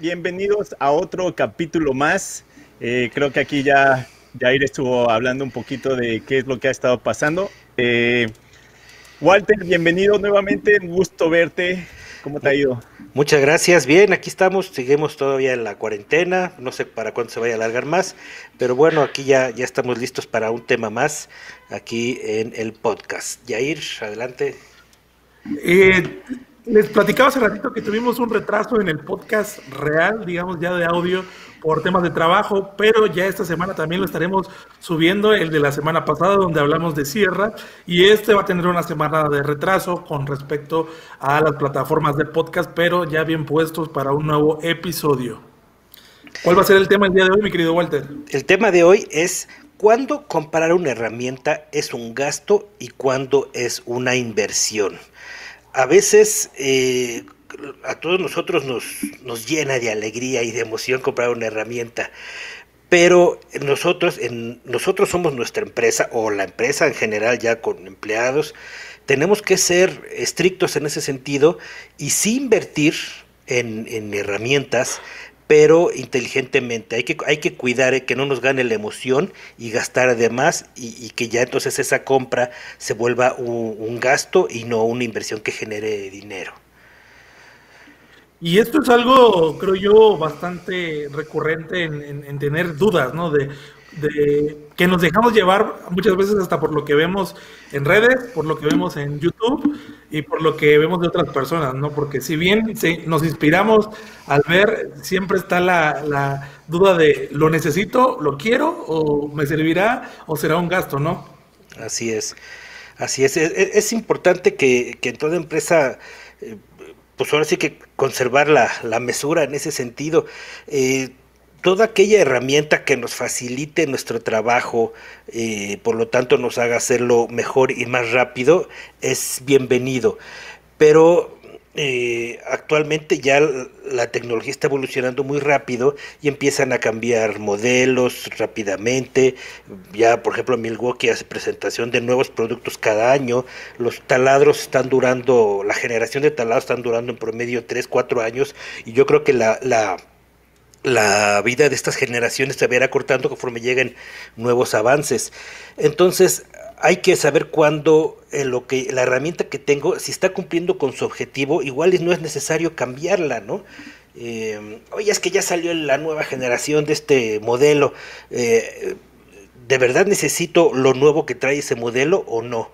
Bienvenidos a otro capítulo más. Eh, creo que aquí ya Jair estuvo hablando un poquito de qué es lo que ha estado pasando. Eh, Walter, bienvenido nuevamente. Un gusto verte. ¿Cómo te ha ido? Muchas gracias. Bien, aquí estamos. Seguimos todavía en la cuarentena. No sé para cuándo se vaya a alargar más. Pero bueno, aquí ya, ya estamos listos para un tema más aquí en el podcast. Jair, adelante. Eh, les platicaba hace ratito que tuvimos un retraso en el podcast real, digamos ya de audio, por temas de trabajo, pero ya esta semana también lo estaremos subiendo, el de la semana pasada donde hablamos de Sierra, y este va a tener una semana de retraso con respecto a las plataformas de podcast, pero ya bien puestos para un nuevo episodio. ¿Cuál va a ser el tema el día de hoy, mi querido Walter? El tema de hoy es cuándo comprar una herramienta es un gasto y cuándo es una inversión a veces eh, a todos nosotros nos, nos llena de alegría y de emoción comprar una herramienta, pero nosotros, nosotros somos nuestra empresa o la empresa en general ya con empleados, tenemos que ser estrictos en ese sentido y sí invertir en herramientas pero inteligentemente. Hay que, hay que cuidar eh, que no nos gane la emoción y gastar además y, que ya entonces esa compra se vuelva un, gasto y no una inversión que genere dinero. Y esto es algo, creo yo, bastante recurrente en, en tener dudas, ¿no? De, de que nos dejamos llevar muchas veces hasta por lo que vemos en redes, por lo que vemos en YouTube y por lo que vemos de otras personas, ¿no? Porque si bien nos inspiramos al ver, siempre está la, duda de ¿lo necesito, lo quiero o me servirá o será un gasto, ¿no? Así es, así es. Es, es importante que, que, en toda empresa... Eh, pues ahora sí que conservar la, la mesura en ese sentido. Eh, toda aquella herramienta que nos facilite nuestro trabajo, eh, por lo tanto nos haga hacerlo mejor y más rápido, es bienvenido. Pero eh, actualmente ya la tecnología está evolucionando muy rápido y empiezan a cambiar modelos rápidamente. Ya, por ejemplo, Milwaukee hace presentación de nuevos productos cada año. Los taladros están durando, la generación de taladros están durando en promedio 3, 4 años y yo creo que la, la la vida de estas generaciones se verá cortando conforme lleguen nuevos avances. Entonces, hay que saber cuándo eh, lo que la herramienta que tengo, si está cumpliendo con su objetivo, igual no es necesario cambiarla, ¿no? Eh, oye, es que ya salió la nueva generación de este modelo. Eh, ¿De verdad necesito lo nuevo que trae ese modelo o no?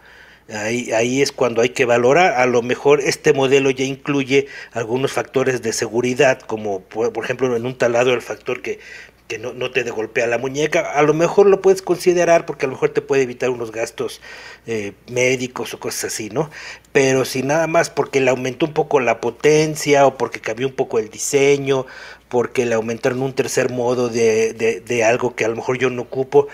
Ahí, es cuando hay que valorar. A lo mejor este modelo ya incluye algunos factores de seguridad, como por, ejemplo en un taladro el factor que, que no, no, te golpea la muñeca. A lo mejor lo puedes considerar porque a lo mejor te puede evitar unos gastos eh, médicos o cosas así, ¿no? Pero si nada más porque le aumentó un poco la potencia o porque cambió un poco el diseño, porque le aumentaron un tercer modo de, de, de algo que a lo mejor yo no ocupo,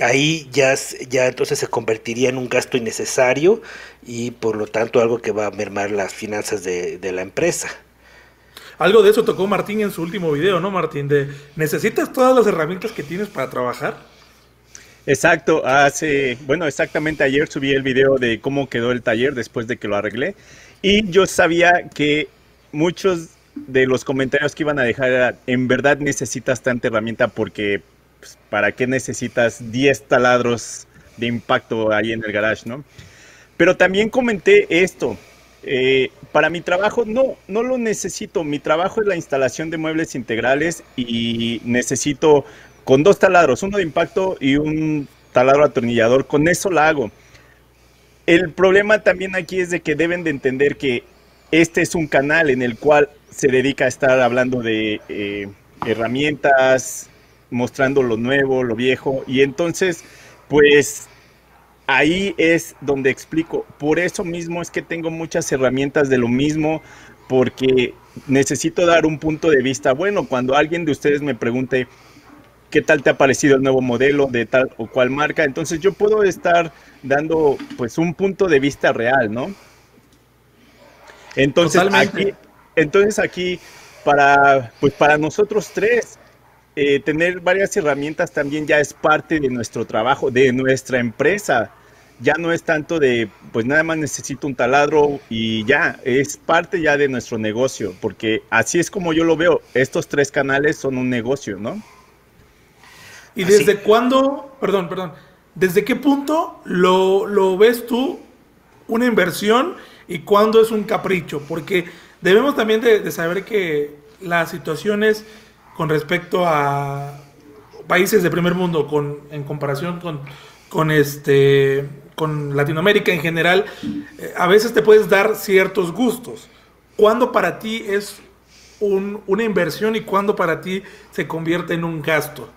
ahí ya, ya entonces se convertiría en un gasto innecesario y por lo tanto algo que va a mermar las finanzas de, de la empresa. Algo de eso tocó Martín en su último video, ¿no, Martín? De ¿necesitas todas las herramientas que tienes para trabajar? Exacto, hace, bueno, exactamente ayer subí el video de cómo quedó el taller después de que lo arreglé y yo sabía que muchos de los comentarios que iban a dejar era, en verdad necesitas tanta herramienta porque pues, ¿para qué necesitas 10 taladros de impacto ahí en el garage, no? Pero también comenté esto. Eh, para mi trabajo no, no lo necesito. Mi trabajo es la instalación de muebles integrales y necesito con dos taladros, uno de impacto y un taladro atornillador. Con eso la hago. El problema también aquí es de que deben de entender que este es un canal en el cual se dedica a estar hablando de eh, herramientas, mostrando lo nuevo, lo viejo, y entonces, pues ahí es donde explico. Por eso mismo es que tengo muchas herramientas de lo mismo, porque necesito dar un punto de vista. Bueno, cuando alguien de ustedes me pregunte qué tal te ha parecido el nuevo modelo de tal o cual marca, entonces yo puedo estar dando pues un punto de vista real, ¿no? Entonces aquí, entonces aquí para pues para nosotros tres eh, tener varias herramientas también ya es parte de nuestro trabajo, de nuestra empresa. ya no es tanto de, pues nada más necesito un taladro y ya, es parte ya de nuestro negocio, porque así es como yo lo veo, estos tres canales son un negocio, ¿no? ¿Y desde cuándo, perdón, perdón, desde qué punto lo, lo ves tú una inversión y cuándo es un capricho? Porque debemos también de, saber que las situaciones con respecto a países de primer mundo, con, en comparación con, con este con Latinoamérica en general, eh, a veces te puedes dar ciertos gustos. ¿Cuándo para ti es una inversión y cuándo para ti se convierte en un gasto?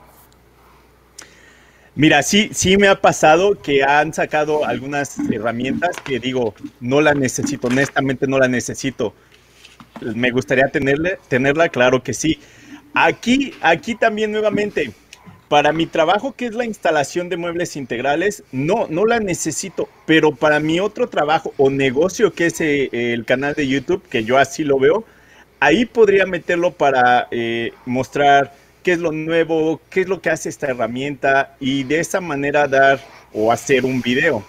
Mira, sí, sí me ha pasado que han sacado algunas herramientas que digo, no la necesito, honestamente no la necesito. Me gustaría tenerle, tenerla, claro que sí. Aquí, aquí también nuevamente, para mi trabajo, que es la instalación de muebles integrales, no, no la necesito, pero para mi otro trabajo o negocio, que es eh, el canal de YouTube, que yo así lo veo, ahí podría meterlo para eh, mostrar qué es lo nuevo, qué es lo que hace esta herramienta y de esa manera dar o hacer un video.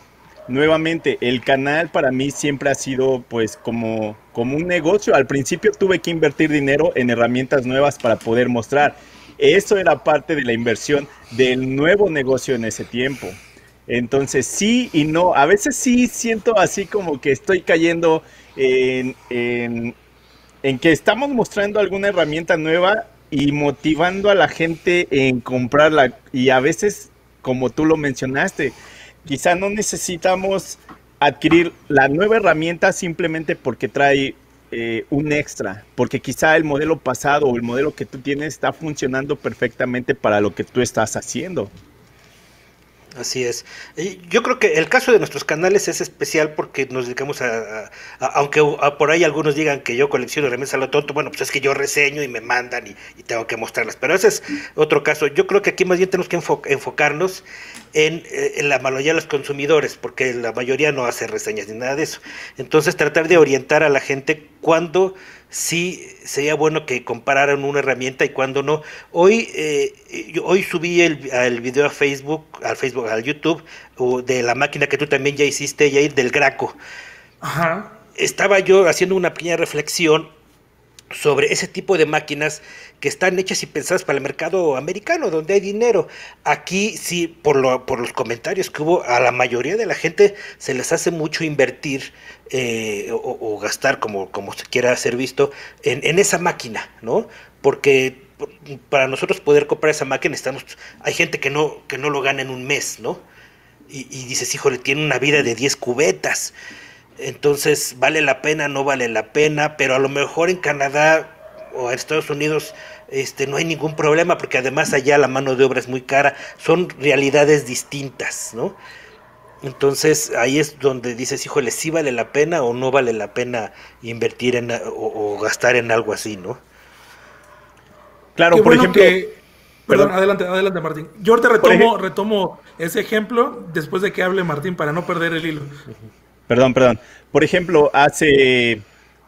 Nuevamente, el canal para mí siempre ha sido pues como, como un negocio. Al principio tuve que invertir dinero en herramientas nuevas para poder mostrar eso era parte de la inversión del nuevo negocio en ese tiempo. Entonces sí y no, a veces sí siento así como que estoy cayendo en, que estamos mostrando alguna herramienta nueva y motivando a la gente en comprarla. Y a veces, como tú lo mencionaste, quizá no necesitamos adquirir la nueva herramienta simplemente porque trae eh, un extra, porque quizá el modelo pasado o el modelo que tú tienes está funcionando perfectamente para lo que tú estás haciendo. Así es. Yo creo que el caso de nuestros canales es especial porque nos dedicamos a, aunque por ahí algunos digan que yo colecciono remesas a lo tonto, bueno, pues es que yo reseño y me mandan y, tengo que mostrarlas. Pero ese es otro caso. Yo creo que aquí más bien tenemos que enfocarnos en, eh, en, la mayoría de los consumidores, porque la mayoría no hace reseñas ni nada de eso. Entonces tratar de orientar a la gente cuando sí sería bueno que compararan una herramienta y cuando no. Hoy, eh, hoy subí el, el, video a Facebook, al Facebook, al YouTube, de la máquina que tú también ya hiciste, Jair, del Graco. Ajá. Estaba yo haciendo una pequeña reflexión sobre ese tipo de máquinas que están hechas y pensadas para el mercado americano, donde hay dinero. Aquí sí, por, lo, los comentarios que hubo, a la mayoría de la gente se les hace mucho invertir eh, o, gastar, como, como se quiera ser visto, en, esa máquina, ¿no? Porque para nosotros poder comprar esa máquina estamos, hay gente que no, que no lo gana en un mes, ¿no? Y, y dices, híjole, tiene una vida de 10 cubetas. Entonces, ¿vale la pena? No vale la pena, pero a lo mejor en Canadá o en Estados Unidos este, no hay ningún problema porque además allá la mano de obra es muy cara, son realidades distintas, ¿no? Entonces ahí es donde dices, híjole, sí vale la pena o no vale la pena invertir en o, gastar en algo así, ¿no? Claro, por ejemplo... Perdón, adelante, adelante Martín. Yo te retomo, retomo ese ejemplo después de que hable Martín para no perder el hilo. Perdón, perdón. Por ejemplo, hace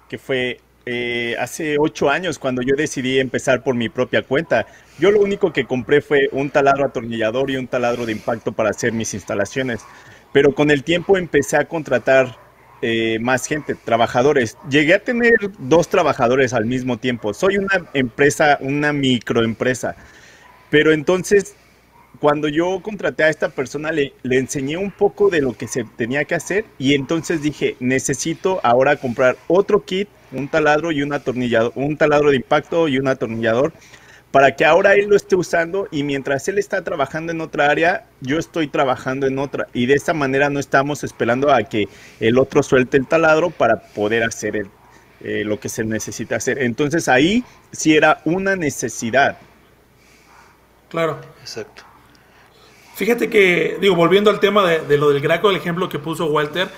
que fue eh, hace ocho años cuando yo decidí empezar por mi propia cuenta. Yo lo único que compré fue un taladro atornillador y un taladro de impacto para hacer mis instalaciones. Pero con el tiempo empecé a contratar eh, más gente, trabajadores. Llegué a tener dos trabajadores al mismo tiempo. Soy una empresa, una microempresa. Pero entonces cuando yo contraté a esta persona, le, le, enseñé un poco de lo que se tenía que hacer y entonces dije, necesito ahora comprar otro kit, un taladro y un atornillador, un taladro de impacto y un atornillador, para que ahora él lo esté usando y mientras él está trabajando en otra área, yo estoy trabajando en otra. Y de esta manera no estamos esperando a que el otro suelte el taladro para poder hacer eh, lo que se necesita hacer. Entonces ahí sí era una necesidad. Claro. Exacto. Fíjate que, digo, volviendo al tema de, lo del Graco, el ejemplo que puso Walter,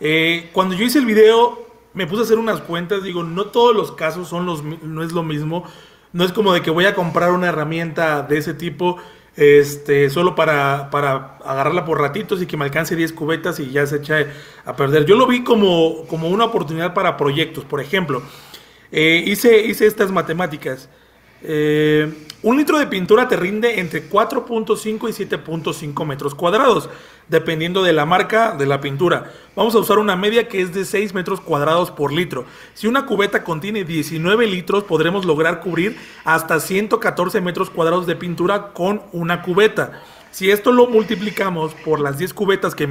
eh, cuando yo hice el video, me puse a hacer unas cuentas, digo, no todos los casos son los, no es lo mismo, no es como de que voy a comprar una herramienta de ese tipo, este, solo para, para agarrarla por ratitos y que me alcance 10 cubetas y ya se echa a perder. Yo lo vi como, como una oportunidad para proyectos, por ejemplo, eh, hice, hice estas matemáticas. Eh, un litro de pintura te rinde entre 4.5 y 7.5 metros cuadrados, dependiendo de la marca de la pintura. Vamos a usar una media que es de 6 metros cuadrados por litro. Si una cubeta contiene 19 litros, podremos lograr cubrir hasta 114 metros cuadrados de pintura con una cubeta. Si esto lo multiplicamos por las 10 cubetas que,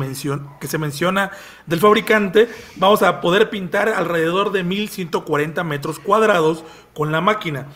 que se menciona del fabricante, vamos a poder pintar alrededor de 1140 metros cuadrados con la máquina.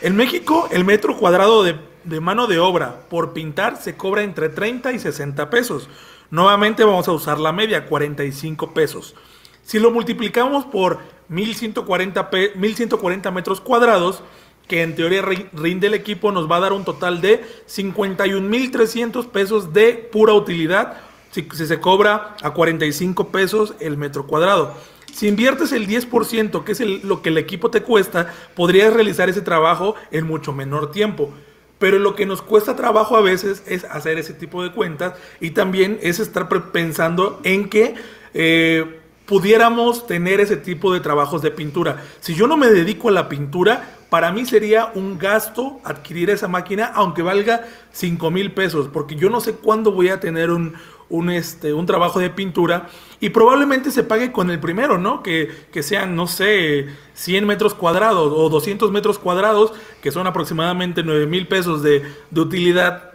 En México, el metro cuadrado de, mano de obra por pintar se cobra entre 30 y 60 pesos. Nuevamente vamos a usar la media, 45 pesos. Si lo multiplicamos por 1140, 1140 metros cuadrados, que en teoría rinde el equipo, nos va a dar un total de 51.300 pesos de pura utilidad si, se cobra a 45 pesos el metro cuadrado. Si inviertes el 10%, que es lo que el equipo te cuesta, podrías realizar ese trabajo en mucho menor tiempo. Pero lo que nos cuesta trabajo a veces es hacer ese tipo de cuentas y también es estar pensando en que eh, pudiéramos tener ese tipo de trabajos de pintura. Si yo no me dedico a la pintura, para mí sería un gasto adquirir esa máquina, aunque valga 5 mil pesos, porque yo no sé cuándo voy a tener un, un, este, un trabajo de pintura y probablemente se pague con el primero, ¿no? Que, que, sean, no sé, 100 metros cuadrados o 200 metros cuadrados, que son aproximadamente 9 mil pesos de, de utilidad,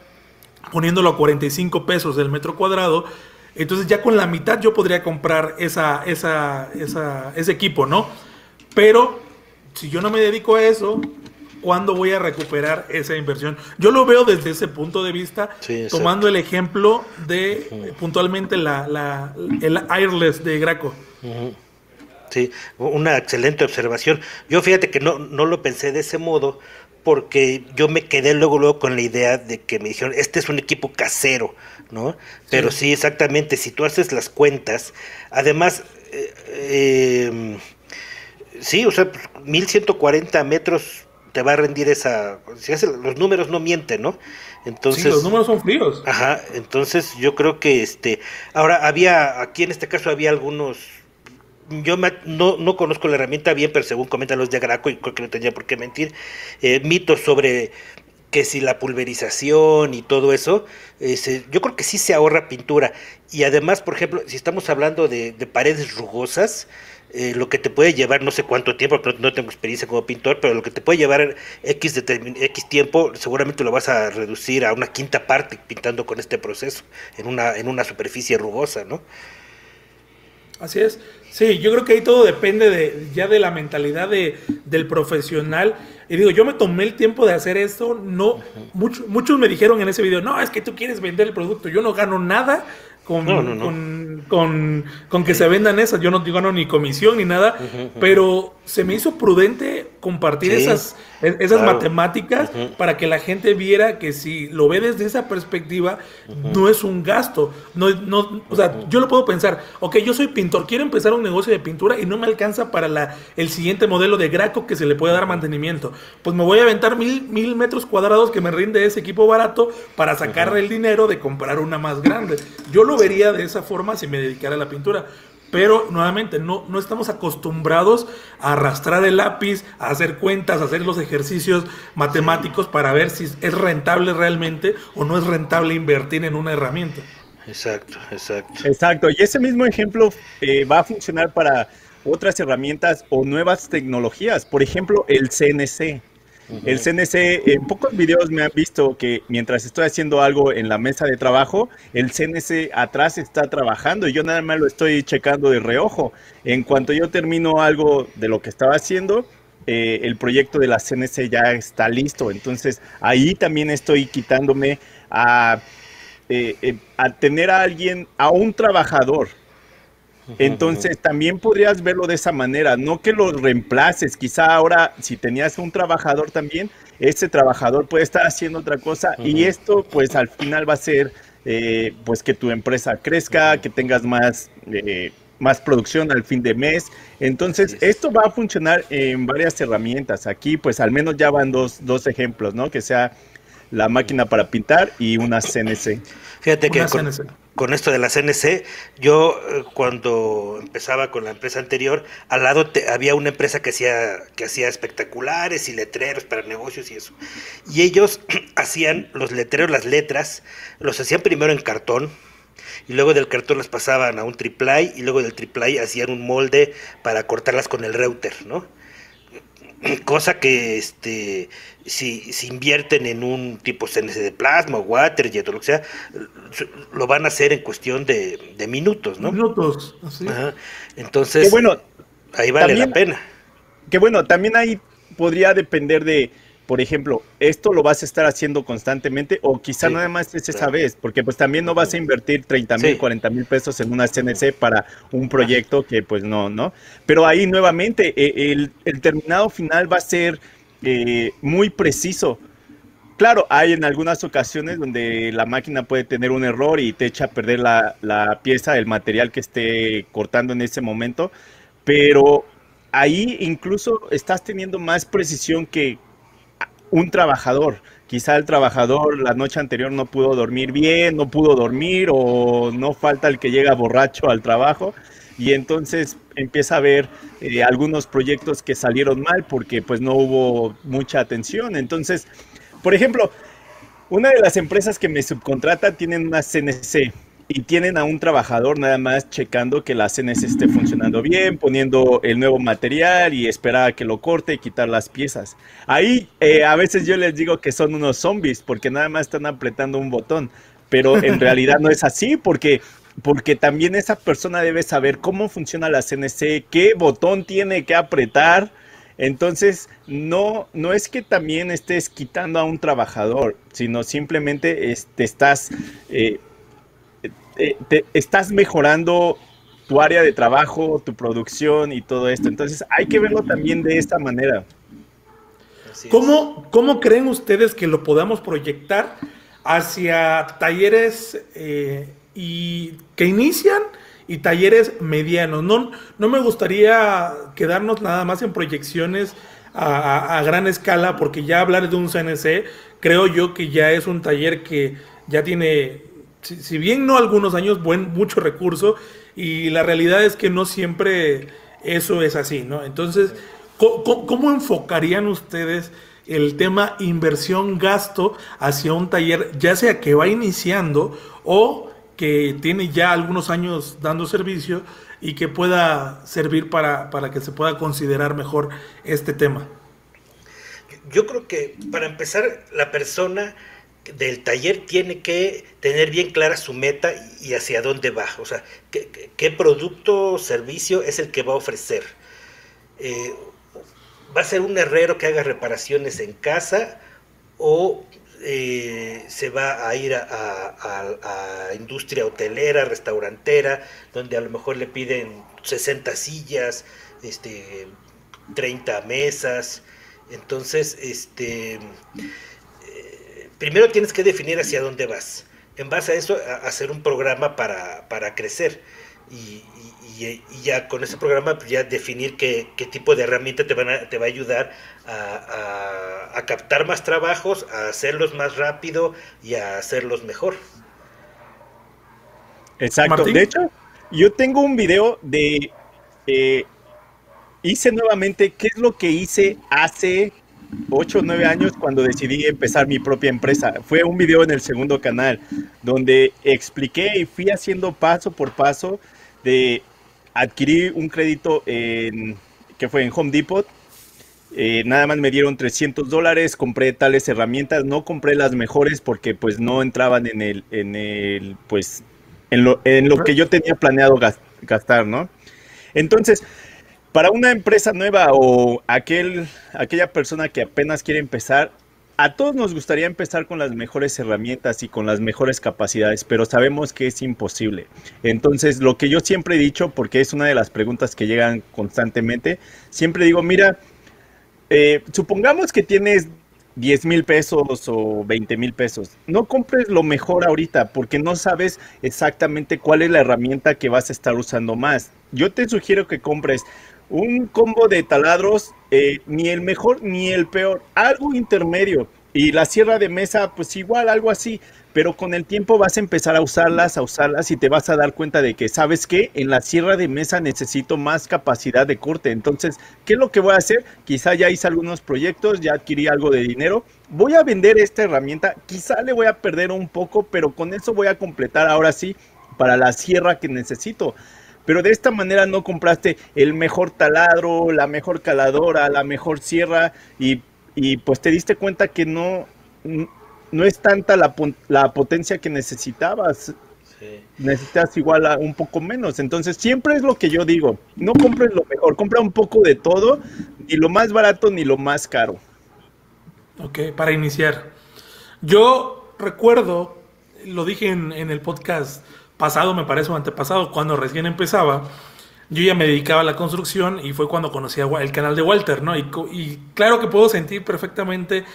poniéndolo a 45 pesos el metro cuadrado entonces ya con la mitad yo podría comprar esa, esa, esa, ese equipo, ¿no? Pero si yo no me dedico a eso, ¿cuándo voy a recuperar esa inversión? Yo lo veo desde ese punto de vista, tomando el ejemplo de puntualmente la, la, el Airless de Graco. Sí, una excelente observación. Yo fíjate que no, no lo pensé de ese modo, porque yo me quedé luego, luego con la idea de que me dijeron, este es un equipo casero, ¿no? Pero sí, exactamente, si tú haces las cuentas, además, eh, em, sí, o sea, 1140 metros te va a rendir esa, si hace, los números no mienten, ¿no? Entonces, sí, los números son fríos. Ajá, entonces yo creo que este, ahora había, aquí en este caso había algunos yo no, no, conozco la herramienta bien, pero según comentan los de Graco, y creo que no tenía por qué mentir, eh, mitos sobre que si la pulverización y todo eso, yo creo que sí se ahorra pintura. Y además, por ejemplo, si estamos hablando de, paredes rugosas, eh, lo que te puede llevar, no sé cuánto tiempo, no, no, tengo experiencia como pintor, pero lo que te puede llevar X, X tiempo, seguramente lo vas a reducir a una quinta parte pintando con este proceso, en una, en una superficie rugosa, ¿no? Así es. Sí, yo creo que ahí todo depende de, ya de la mentalidad de, del profesional. Y digo, yo me tomé el tiempo de hacer esto. No, muchos me dijeron en ese video, no, es que tú quieres vender el producto. Yo no gano nada con, con, con, que se vendan esas. Yo no gano ni comisión ni nada, pero se me hizo prudente compartir esas, e, esas matemáticas para que la gente viera que si lo ve desde esa perspectiva, no es un gasto. No, no, o sea, yo lo puedo pensar, ok, yo soy pintor, quiero empezar un negocio de pintura y no me alcanza para la, el siguiente modelo de Graco que se le puede dar mantenimiento. Pues me voy a aventar mil, mil metros cuadrados que me rinde ese equipo barato para sacarle el dinero de comprar una más grande. Yo lo vería de esa forma si me dedicara a la pintura. Pero nuevamente, no, no estamos acostumbrados a arrastrar el lápiz, a hacer cuentas, a hacer los ejercicios matemáticos para ver si es rentable realmente o no es rentable invertir en una herramienta. Exacto, exacto. Exacto, y ese mismo ejemplo eh, va a funcionar para otras herramientas o nuevas tecnologías. Por ejemplo, el CNC. El CNC, en pocos videos me han visto que mientras estoy haciendo algo en la mesa de trabajo, el CNC atrás está trabajando y yo nada más lo estoy checando de reojo. En cuanto yo termino algo de lo que estaba haciendo, eh, el proyecto de la CNC ya está listo. Entonces ahí también estoy quitándome a, eh, eh, a tener a alguien, a un trabajador entonces también podrías verlo de esa manera, no que lo reemplaces, quizá ahora si tenías un trabajador también, ese trabajador puede estar haciendo otra cosa y esto pues al final va a ser eh, pues que tu empresa crezca, que tengas más, eh, más producción al fin de mes. Entonces esto va a funcionar en varias herramientas. Aquí pues al menos ya van dos, dos ejemplos, ¿no? Que sea la máquina para pintar y una CNC. Fíjate que con esto de la CNC, yo eh, cuando empezaba con la empresa anterior, al lado había una empresa que hacía, que hacía espectaculares y letreros para negocios y eso. Y ellos hacían los letreros, las letras, los hacían primero en cartón, y luego del cartón las pasaban a un triplay, y luego del triplay hacían un molde para cortarlas con el router, ¿no? cosa que este si, si, invierten en un tipo CNC de plasma o waterjet o lo que sea, lo van a hacer en cuestión de, minutos, ¿no? Minutos, Entonces, bueno, ahí vale la pena. Que bueno, también ahí podría depender de, por ejemplo, esto lo vas a estar haciendo constantemente o quizá nada más es esa vez, porque pues también no vas a invertir 30 mil, 40 mil pesos en una CNC para un proyecto que pues no, ¿no? Pero ahí nuevamente e, el, el terminado final va a ser eh, muy preciso. Claro, hay en algunas ocasiones donde la máquina puede tener un error y te echa a perder la, la pieza, el material que esté cortando en ese momento, pero ahí incluso estás teniendo más precisión que, un trabajador. Quizá el trabajador la noche anterior no pudo dormir bien, no pudo dormir o no falta el que llega borracho al trabajo y entonces empieza a ver eh, algunos proyectos que salieron mal porque pues no hubo mucha atención. Entonces, por ejemplo, una de las empresas que me subcontrata tienen una CNC y tienen a un trabajador nada más checando que la CNC esté funcionando bien, poniendo el nuevo material y esperar a que lo corte y quitar las piezas. Ahí eh, a veces yo les digo que son unos zombies porque nada más están apretando un botón, pero en realidad no es así porque porque también esa persona debe saber cómo funciona la CNC, qué botón tiene que apretar. Entonces, no, no es que también estés quitando a un trabajador, sino simplemente este, estás eh, te, estás mejorando tu área de trabajo, tu producción y todo esto. Entonces hay que verlo también de esta manera. ¿Cómo, ¿Cómo, creen ustedes que lo podamos proyectar hacia talleres eh, y que inician y talleres medianos? No, no me gustaría quedarnos nada más en proyecciones a, gran escala, porque ya hablar de un CNC, creo yo que ya es un taller que ya tiene si, bien no algunos años, buen, mucho recurso, y la realidad es que no siempre eso es así, ¿no? Entonces, ¿cómo, enfocarían ustedes el tema inversión-gasto hacia un taller, ya sea que va iniciando o que tiene ya algunos años dando servicio y que pueda servir para, para que se pueda considerar mejor este tema? Yo creo que para empezar, la persona del taller tiene que tener bien clara su meta y hacia dónde va, o sea, qué, producto o servicio es el que va a ofrecer. Eh, ¿Va a ser un herrero que haga reparaciones en casa o eh, se va a ir a, industria hotelera, restaurantera, donde a lo mejor le piden 60 sillas, este, 30 mesas? Entonces, este primero tienes que definir hacia dónde vas. En base a eso, hacer un programa para, crecer. Y, ya con ese programa, pues, ya definir qué, tipo de herramienta te, van a, te va a ayudar a, captar más trabajos, a hacerlos más rápido y a hacerlos mejor. Exacto. De hecho, yo tengo un video de... Eh, hice nuevamente qué es lo que hice hace 8 o 9 años cuando decidí empezar mi propia empresa. Fue un video en el segundo canal donde expliqué y fui haciendo paso por paso de adquirir un crédito en, que fue en Home Depot. Eh, nada más me dieron 300 dólares, compré tales herramientas, no compré las mejores porque pues no entraban en el, en el, pues, en lo, en lo que yo tenía planeado gastar, ¿no? Entonces, para una empresa nueva o aquel, aquella persona que apenas quiere empezar, a todos nos gustaría empezar con las mejores herramientas y con las mejores capacidades, pero sabemos que es imposible. Entonces, lo que yo siempre he dicho, porque es una de las preguntas que llegan constantemente, siempre digo, mira, eh, supongamos que tienes 10 mil pesos o 20 mil pesos. No compres lo mejor ahorita porque no sabes exactamente cuál es la herramienta que vas a estar usando más. Yo te sugiero que compres un combo de taladros, eh, ni el mejor ni el peor, algo intermedio. Y la sierra de mesa, pues igual, algo así pero con el tiempo vas a empezar a usarlas, a usarlas y te vas a dar cuenta de que, ¿sabes qué? En la sierra de mesa necesito más capacidad de corte. Entonces, ¿qué es lo que voy a hacer? Quizá ya hice algunos proyectos, ya adquirí algo de dinero. Voy a vender esta herramienta, quizá le voy a perder un poco, pero con eso voy a completar ahora sí para la sierra que necesito. Pero de esta manera no compraste el mejor taladro, la mejor caladora, la mejor sierra y, y pues te diste cuenta que no no es tanta la, la potencia que necesitabas. Necesitas igual a un poco menos. Entonces, siempre es lo que yo digo. No compres lo mejor, compra un poco de todo, ni lo más barato ni lo más caro. Ok, para iniciar. Yo recuerdo, lo dije en, el podcast pasado, me parece, o antepasado, cuando recién empezaba, yo ya me dedicaba a la construcción y fue cuando conocí el canal de Walter, ¿no? Y, y claro que puedo sentir perfectamente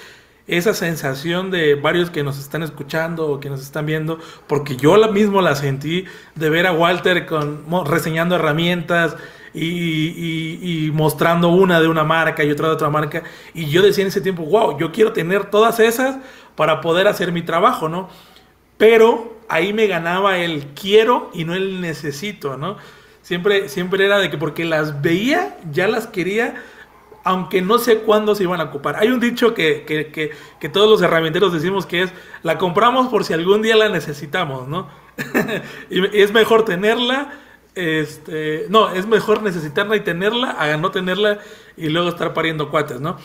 esa sensación de varios que nos están escuchando o que nos están viendo, porque yo mismo la sentí de ver a Walter con, reseñando herramientas y, mostrando una de una marca y otra de otra marca. Y yo decía en ese tiempo, wow, yo quiero tener todas esas para poder hacer mi trabajo, ¿no? Pero ahí me ganaba el quiero y no el necesito, ¿no? Siempre, siempre era de que porque las veía, ya las quería, aunque no sé cuándo se iban a ocupar. Hay un dicho que, que, que, todos los herramienteros decimos que es, la compramos por si algún día la necesitamos, ¿no? y es mejor tenerla, este, no, es mejor necesitarla y tenerla a no tenerla y luego estar pariendo cuates, ¿no?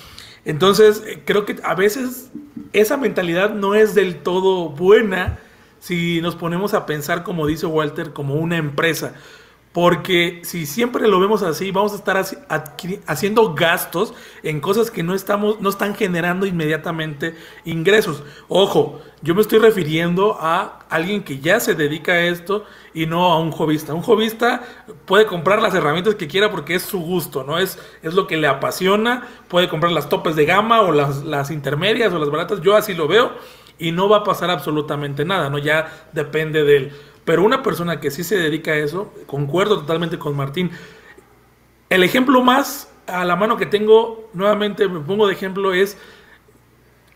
Entonces, eh, creo que a veces esa mentalidad no es del todo buena si nos ponemos a pensar, como dice Walter, como una empresa. Porque si siempre lo vemos así, vamos a estar haciendo gastos en cosas que no, estamos, no están generando inmediatamente ingresos. Ojo, yo me estoy refiriendo a alguien que ya se dedica a esto y no a un jovista. Un jovista puede comprar las herramientas que quiera porque es su gusto, ¿no? Es, es lo que le apasiona. Puede comprar las topes de gama o las, las intermedias o las baratas. Yo así lo veo y no va a pasar absolutamente nada, ¿no? Ya depende del pero una persona que sí se dedica a eso, concuerdo totalmente con Martín. El ejemplo más a la mano que tengo, nuevamente me pongo de ejemplo, es,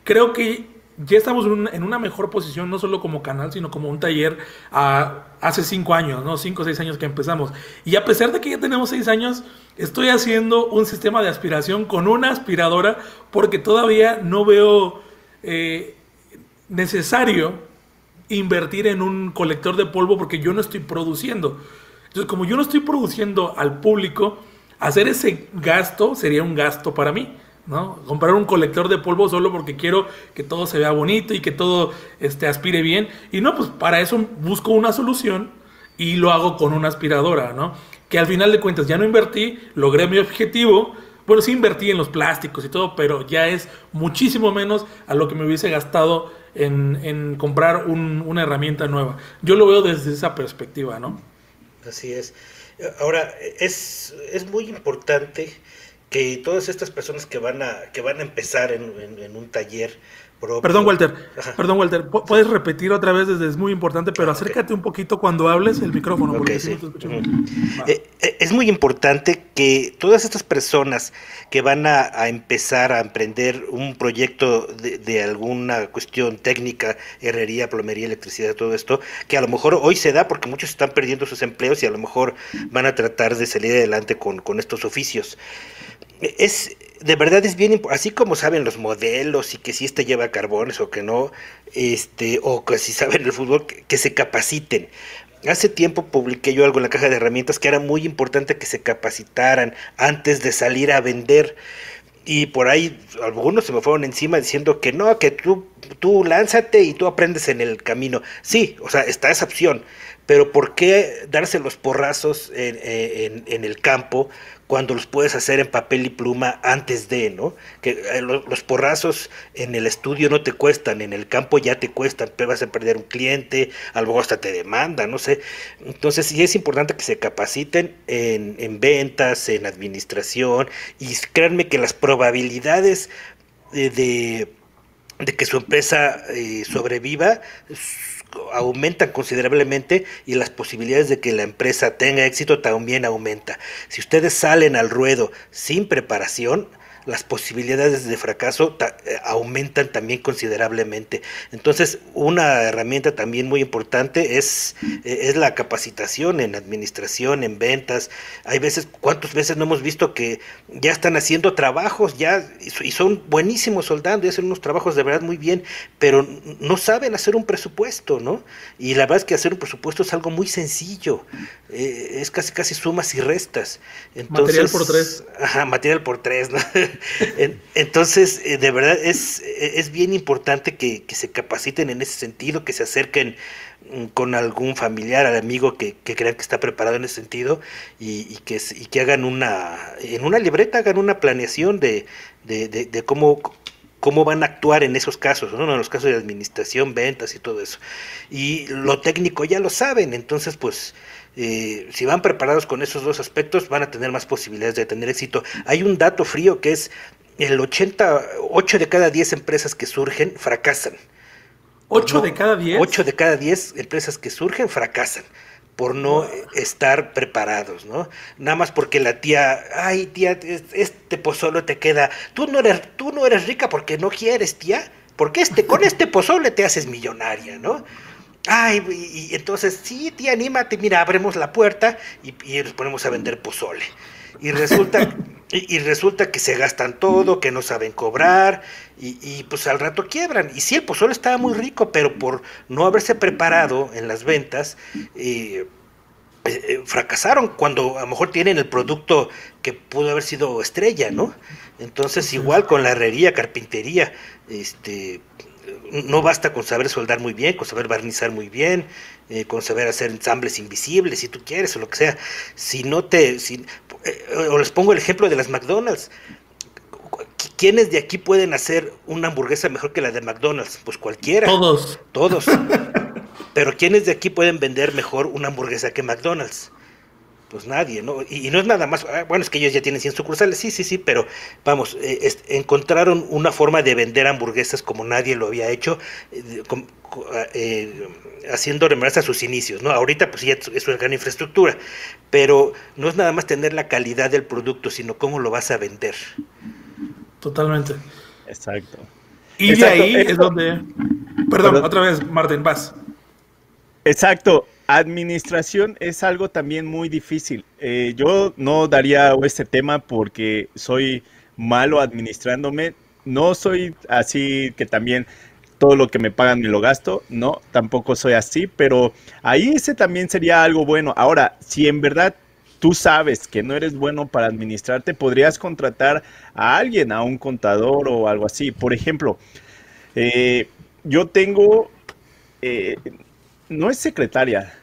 creo que ya estamos en una mejor posición, no solo como canal, sino como un taller hace cinco años, ¿no? Cinco o seis años que empezamos. Y a pesar de que ya tenemos seis años, estoy haciendo un sistema de aspiración con una aspiradora porque todavía no veo eh, necesario invertir en un colector de polvo porque yo no estoy produciendo. Entonces, como yo no estoy produciendo al público, hacer ese gasto sería un gasto para mí. ¿no? Comprar un colector de polvo solo porque quiero que todo se vea bonito y que todo este, aspire bien. Y no, pues para eso busco una solución y lo hago con una aspiradora, ¿no? Que al final de cuentas ya no invertí, logré mi objetivo. Bueno, sí invertí en los plásticos y todo, pero ya es muchísimo menos a lo que me hubiese gastado en, comprar una herramienta nueva. Yo lo veo desde esa perspectiva, ¿no? Así es. Ahora, es, es muy importante que todas estas personas que van a, que van a empezar en un taller, Perdón, Walter. Perdón, Walter. Puedes repetir otra vez, desde es muy importante, pero acércate un poquito cuando hables el micrófono. Porque eh, eh, es muy importante que todas estas personas que van a, empezar a emprender un proyecto de, alguna cuestión técnica, herrería, plomería, electricidad, todo esto, que a lo mejor hoy se da porque muchos están perdiendo sus empleos y a lo mejor van a tratar de salir adelante con, con estos oficios. Es, de verdad es bien así como saben los modelos y que si este lleva carbones o que no, este, o que si saben el fútbol, que, se capaciten. Hace tiempo publiqué yo algo en la caja de herramientas que era muy importante que se capacitaran antes de salir a vender. Y por ahí algunos se me fueron encima diciendo que no, que tú, tú lánzate y tú aprendes en el camino. Sí, o sea, está esa opción, pero ¿por qué darse los porrazos en, en, en el campo cuando los puedes hacer en papel y pluma antes de, ¿no? Que eh, los, porrazos en el estudio no te cuestan, en el campo ya te cuestan, pero vas a perder un cliente, a lo mejor hasta te demanda, no sé. Entonces sí es importante que se capaciten en, ventas, en administración, y créanme que las probabilidades de, de, que su empresa eh, sobreviva aumentan considerablemente y las posibilidades de que la empresa tenga éxito también aumenta. Si ustedes salen al ruedo sin preparación, las posibilidades de fracaso eh, aumentan también considerablemente. Entonces, una herramienta también muy importante es, eh, es la capacitación en administración, en ventas. Hay veces, ¿cuántas veces no hemos visto que ya están haciendo trabajos ya y son buenísimos soldando y hacen unos trabajos de verdad muy bien, pero no saben hacer un presupuesto, ¿no? Y la verdad es que hacer un presupuesto es algo muy sencillo, eh, es casi casi sumas y restas. material por tres. Ajá, material por tres, ¿no? Entonces, eh, de verdad es, es bien importante que, se capaciten en ese sentido, que se acerquen mm, con algún familiar, al amigo que, crean que está preparado en ese sentido y, que, que hagan una, en una libreta, hagan una planeación de, de, de, cómo, cómo van a actuar en esos casos, ¿no? en los casos de administración, ventas y todo eso. Y lo técnico ya lo saben, entonces pues eh, si van preparados con esos dos aspectos van a tener más posibilidades de tener éxito. Hay un dato frío que es el 88 de cada 10 empresas que surgen fracasan. 8 de cada 10. 8 de cada 10 empresas que surgen fracasan por no estar preparados, ¿no? Nada más porque la tía, ay tía, este pozole te queda, tú no eres, tú no eres rica porque no quieres, tía, porque este, con este pozole te haces millonaria, ¿no? Ay, y, entonces, sí, tía, anímate, mira, abrimos la puerta y, y nos ponemos a vender pozole. Y resulta, y, resulta que se gastan todo, que no saben cobrar, y, pues al rato quiebran. Y sí, el pozole estaba muy rico, pero por no haberse preparado en las ventas, eh, eh, eh, fracasaron cuando a lo mejor tienen el producto que pudo haber sido estrella, ¿no? Entonces, igual con la herrería, carpintería, este no basta con saber soldar muy bien, con saber barnizar muy bien, eh, con saber hacer ensambles invisibles, si tú quieres, o lo que sea. Si no te. Si, eh, o les pongo el ejemplo de las McDonald's. ¿Quiénes de aquí pueden hacer una hamburguesa mejor que la de McDonald's? Pues cualquiera. Todos. Todos. Pero ¿quiénes de aquí pueden vender mejor una hamburguesa que McDonald's? Pues nadie, ¿no? Y, no es nada más, ah, bueno, es que ellos ya tienen 100 sucursales, sí, sí, sí, pero vamos, eh, encontraron una forma de vender hamburguesas como nadie lo había hecho, eh, eh, haciendo remembranza a sus inicios, ¿no? Ahorita pues ya es una gran infraestructura, pero no es nada más tener la calidad del producto, sino cómo lo vas a vender. Totalmente. Exacto. Y de ahí es donde... Perdón, otra vez, Martín, vas. Exacto. Administración es algo también muy difícil. Eh, yo no daría este tema porque soy malo administrándome. No soy así que también todo lo que me pagan me lo gasto. No, tampoco soy así, pero ahí ese también sería algo bueno. Ahora, si en verdad tú sabes que no eres bueno para administrarte, podrías contratar a alguien, a un contador o algo así. Por ejemplo, eh, yo tengo... Eh, no es secretaria.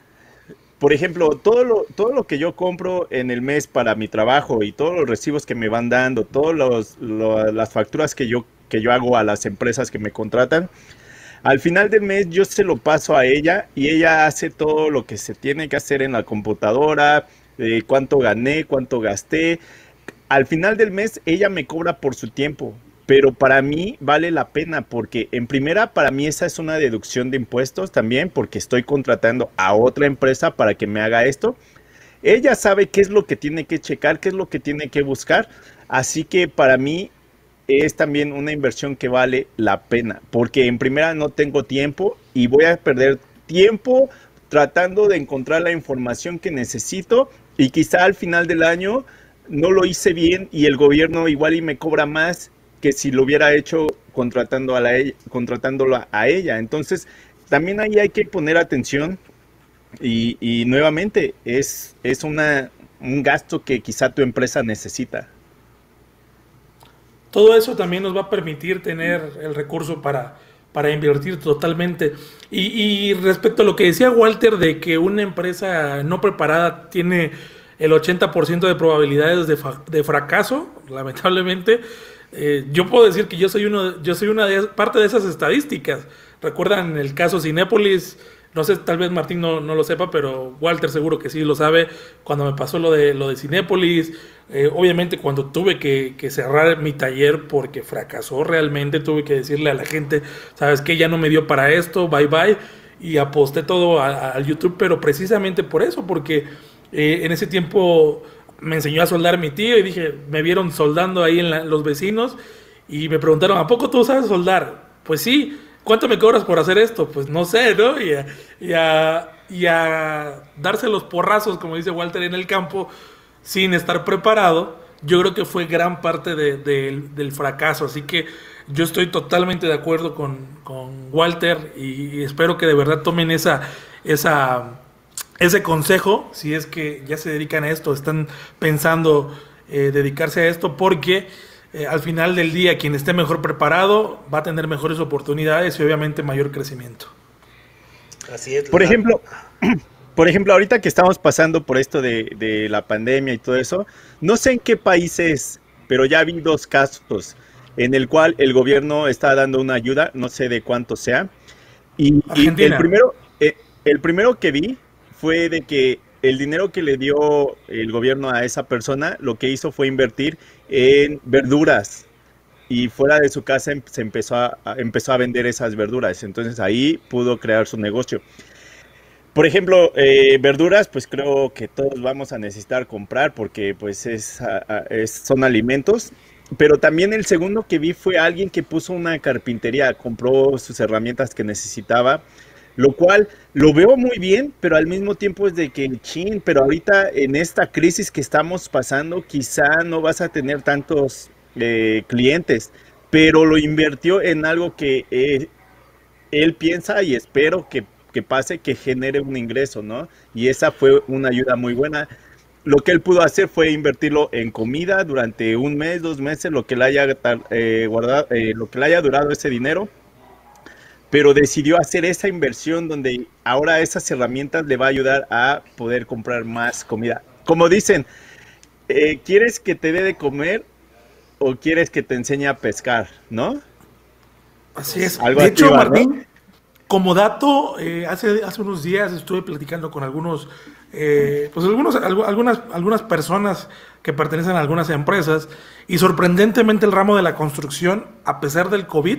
Por ejemplo, todo lo, todo lo que yo compro en el mes para mi trabajo y todos los recibos que me van dando, todas las facturas que yo, que yo hago a las empresas que me contratan, al final del mes yo se lo paso a ella y ella hace todo lo que se tiene que hacer en la computadora, eh, cuánto gané, cuánto gasté. Al final del mes ella me cobra por su tiempo pero para mí vale la pena porque en primera para mí esa es una deducción de impuestos también porque estoy contratando a otra empresa para que me haga esto. Ella sabe qué es lo que tiene que checar, qué es lo que tiene que buscar, así que para mí es también una inversión que vale la pena porque en primera no tengo tiempo y voy a perder tiempo tratando de encontrar la información que necesito y quizá al final del año no lo hice bien y el gobierno igual y me cobra más que si lo hubiera hecho contratando a la, contratándola a ella. Entonces, también ahí hay que poner atención y, nuevamente es, es una, un gasto que quizá tu empresa necesita. Todo eso también nos va a permitir tener el recurso para, para invertir totalmente. Y, respecto a lo que decía Walter de que una empresa no preparada tiene el 80% de probabilidades de, de fracaso, lamentablemente, eh, yo puedo decir que yo soy uno, yo soy una parte de esas estadísticas. Recuerdan el caso Cinépolis, no sé, tal vez Martín no, lo sepa, pero Walter seguro que sí lo sabe. Cuando me pasó lo de lo de Cinépolis, eh, obviamente cuando tuve que, cerrar mi taller porque fracasó realmente, tuve que decirle a la gente, sabes que ya no me dio para esto, bye bye, y aposté todo al YouTube, pero precisamente por eso, porque eh, en ese tiempo me enseñó a soldar mi tío y dije, me vieron soldando ahí en los vecinos y me preguntaron, ¿a poco tú sabes soldar? Pues sí, ¿cuánto me cobras por hacer esto? Pues no sé, ¿no? Y a, y a, darse los porrazos, como dice Walter, en el campo sin estar preparado, yo creo que fue gran parte del fracaso. Así que yo estoy totalmente de acuerdo con, Walter y, espero que de verdad tomen esa, esa, ese consejo, si es que ya se dedican a esto, están pensando eh, dedicarse a esto, porque eh, al final del día quien esté mejor preparado va a tener mejores oportunidades y obviamente mayor crecimiento. Así es. Por ejemplo, por ejemplo, ahorita que estamos pasando por esto de, la pandemia y todo eso, no sé en qué países, pero ya vi dos casos en el cual el gobierno está dando una ayuda, no sé de cuánto sea. Y, el primero, eh, el primero que vi fue de que el dinero que le dio el gobierno a esa persona, lo que hizo fue invertir en verduras y fuera de su casa em, se empezó a, vender esas verduras. Entonces ahí pudo crear su negocio. Por ejemplo, eh, verduras, pues creo que todos vamos a necesitar comprar porque pues es, son alimentos. Pero también el segundo que vi fue alguien que puso una carpintería, compró sus herramientas que necesitaba lo cual lo veo muy bien, pero al mismo tiempo es de que, chin, pero ahorita en esta crisis que estamos pasando, quizá no vas a tener tantos eh, clientes, pero lo invirtió en algo que eh, él piensa y espero que, que, pase, que genere un ingreso, ¿no? Y esa fue una ayuda muy buena. Lo que él pudo hacer fue invertirlo en comida durante un mes, dos meses, lo que le haya eh, guardado, lo que le haya durado ese dinero pero decidió hacer esa inversión donde ahora esas herramientas le va a ayudar a poder comprar más comida. Como dicen, eh, ¿quieres que te dé de comer o quieres que te enseñe a pescar? ¿No? Así es. de hecho, Martín, como dato, eh, hace, hace unos días estuve platicando con algunos, eh, pues algunos, algunas, algunas personas que pertenecen a algunas empresas y sorprendentemente el ramo de la construcción, a pesar del COVID,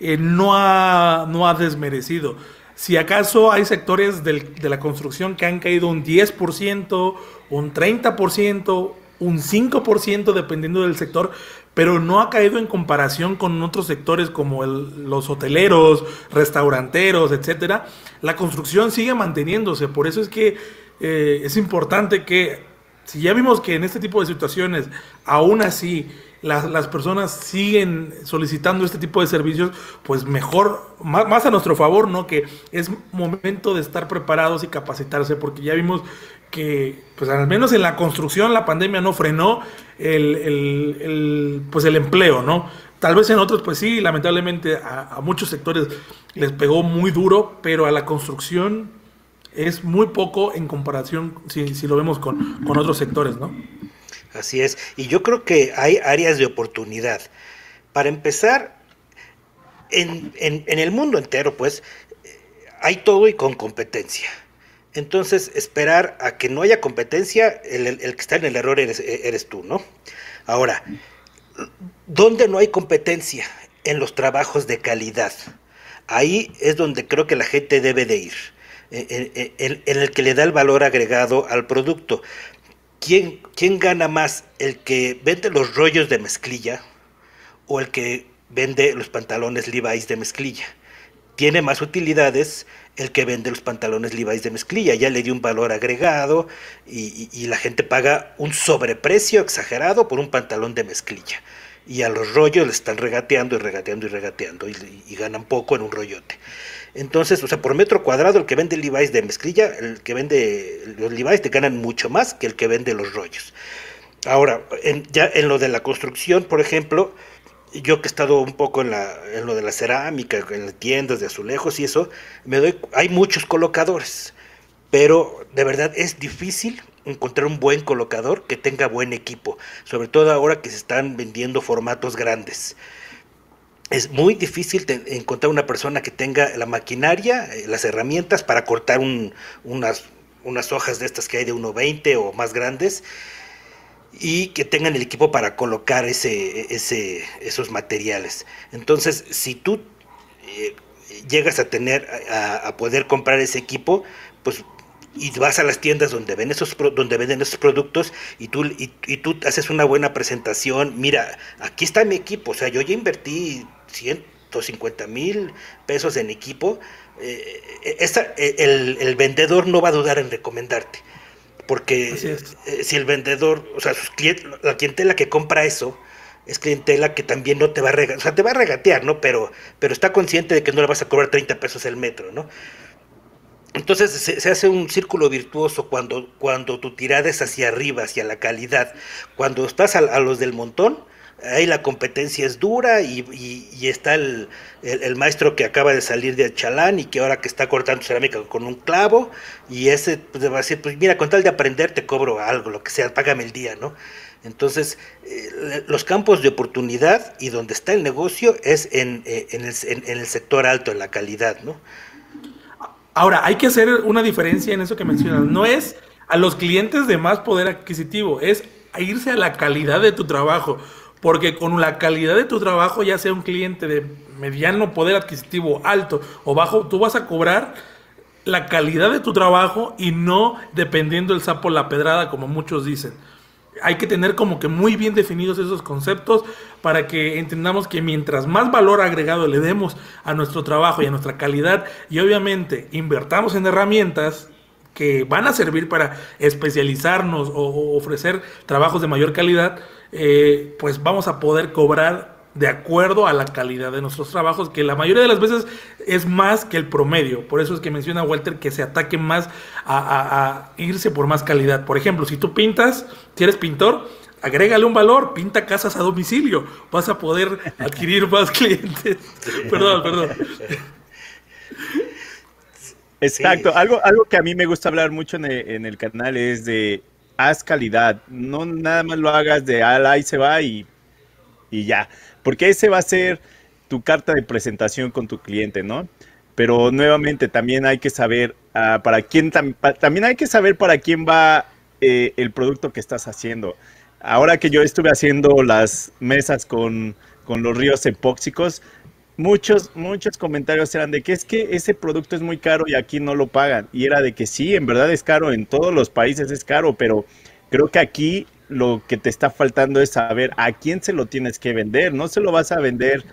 eh, no, ha, no ha desmerecido. Si acaso hay sectores de la construcción que han caído un 10%, un 30%, un 5% dependiendo del sector, pero no ha caído en comparación con otros sectores como los hoteleros, restauranteros, etcétera. La construcción sigue manteniéndose, por eso es que eh, es importante que si ya vimos que en este tipo de situaciones aún así las, personas siguen solicitando este tipo de servicios, pues mejor, más, a nuestro favor, ¿no? Que es momento de estar preparados y capacitarse, porque ya vimos que, pues al menos en la construcción, la pandemia no frenó el, pues el empleo, ¿no? Tal vez en otros, pues sí, lamentablemente a, muchos sectores les pegó muy duro, pero a la construcción es muy poco en comparación si, si lo vemos con, con otros sectores, ¿no? Así es. Y yo creo que hay áreas de oportunidad. Para empezar, en, el mundo entero, pues, hay todo y con competencia. Entonces, esperar a que no haya competencia, el, que está en el error eres, eres, tú, ¿no? Ahora, ¿dónde no hay competencia? En los trabajos de calidad. Ahí es donde creo que la gente debe de ir, en el que le da el valor agregado al producto. ¿Quién, ¿quién gana más? ¿El que vende los rollos de mezclilla o el que vende los pantalones Levi's de mezclilla? Tiene más utilidades el que vende los pantalones Levi's de mezclilla, ya le dio un valor agregado y, la gente paga un sobreprecio exagerado por un pantalón de mezclilla. Y a los rollos le están regateando y regateando y regateando y ganan poco en un rollote. Entonces, o sea, por metro cuadrado, el que vende Levi's de mezclilla, el que vende los Levi's te ganan mucho más que el que vende los rollos. Ahora, ya en lo de la construcción, por ejemplo, yo que he estado un poco en, en lo de la cerámica, en las tiendas de azulejos y eso, me doy, hay muchos colocadores, pero de verdad es difícil encontrar un buen colocador que tenga buen equipo, sobre todo ahora que se están vendiendo formatos grandes es muy difícil encontrar una persona que tenga la maquinaria, eh, las herramientas para cortar unas, unas hojas de estas que hay de 1,20 o más grandes y que tengan el equipo para colocar ese, ese, esos materiales. Entonces, si tú eh, llegas a tener, a, poder comprar ese equipo, pues y vas a las tiendas donde, ven esos, donde venden esos productos y tú, y, tú haces una buena presentación. Mira, aquí está mi equipo, o sea, yo ya invertí 150 mil pesos en equipo. Eh, eh, el, vendedor no va a dudar en recomendarte. Porque eh, si el vendedor, o sea, sus la clientela que compra eso, es clientela que también no te va a regatear, o sea, te va a regatear, ¿no? Pero, pero está consciente de que no le vas a cobrar 30 pesos el metro, ¿no? Entonces se, hace un círculo virtuoso cuando, cuando tu tirada es hacia arriba, hacia la calidad. Cuando estás a, los del montón, ahí la competencia es dura y, está el, maestro que acaba de salir de Chalán y que ahora que está cortando cerámica con un clavo y ese pues, va a decir, pues mira, con tal de aprender te cobro algo, lo que sea, págame el día, ¿no? Entonces, eh, los campos de oportunidad y donde está el negocio es en, eh, en, el, en el sector alto, en la calidad, ¿no? Ahora, hay que hacer una diferencia en eso que mencionas. No es a los clientes de más poder adquisitivo, es a irse a la calidad de tu trabajo. Porque con la calidad de tu trabajo, ya sea un cliente de mediano poder adquisitivo alto o bajo, tú vas a cobrar la calidad de tu trabajo y no dependiendo el sapo la pedrada, como muchos dicen hay que tener como que muy bien definidos esos conceptos para que entendamos que mientras más valor agregado le demos a nuestro trabajo y a nuestra calidad y obviamente invertamos en herramientas que van a servir para especializarnos o, ofrecer trabajos de mayor calidad, eh, pues vamos a poder cobrar de acuerdo a la calidad de nuestros trabajos, que la mayoría de las veces es más que el promedio. Por eso es que menciona Walter que se ataque más a, irse por más calidad. Por ejemplo, si tú pintas, si eres pintor, agrégale un valor, pinta casas a domicilio, vas a poder adquirir más clientes. perdón, perdón. Exacto, algo, algo que a mí me gusta hablar mucho en el, en el canal es de haz calidad, no nada más lo hagas de al ahí se va y, y ya porque ese va a ser tu carta de presentación con tu cliente, ¿no? Pero nuevamente también hay que saber ah, para quién, también hay que saber para quién va eh, el producto que estás haciendo. Ahora que yo estuve haciendo las mesas con, con los ríos epóxicos, muchos, muchos comentarios eran de que es que ese producto es muy caro y aquí no lo pagan. Y era de que sí, en verdad es caro, en todos los países es caro, pero creo que aquí lo que te está faltando es saber a quién se lo tienes que vender. No se lo vas a vender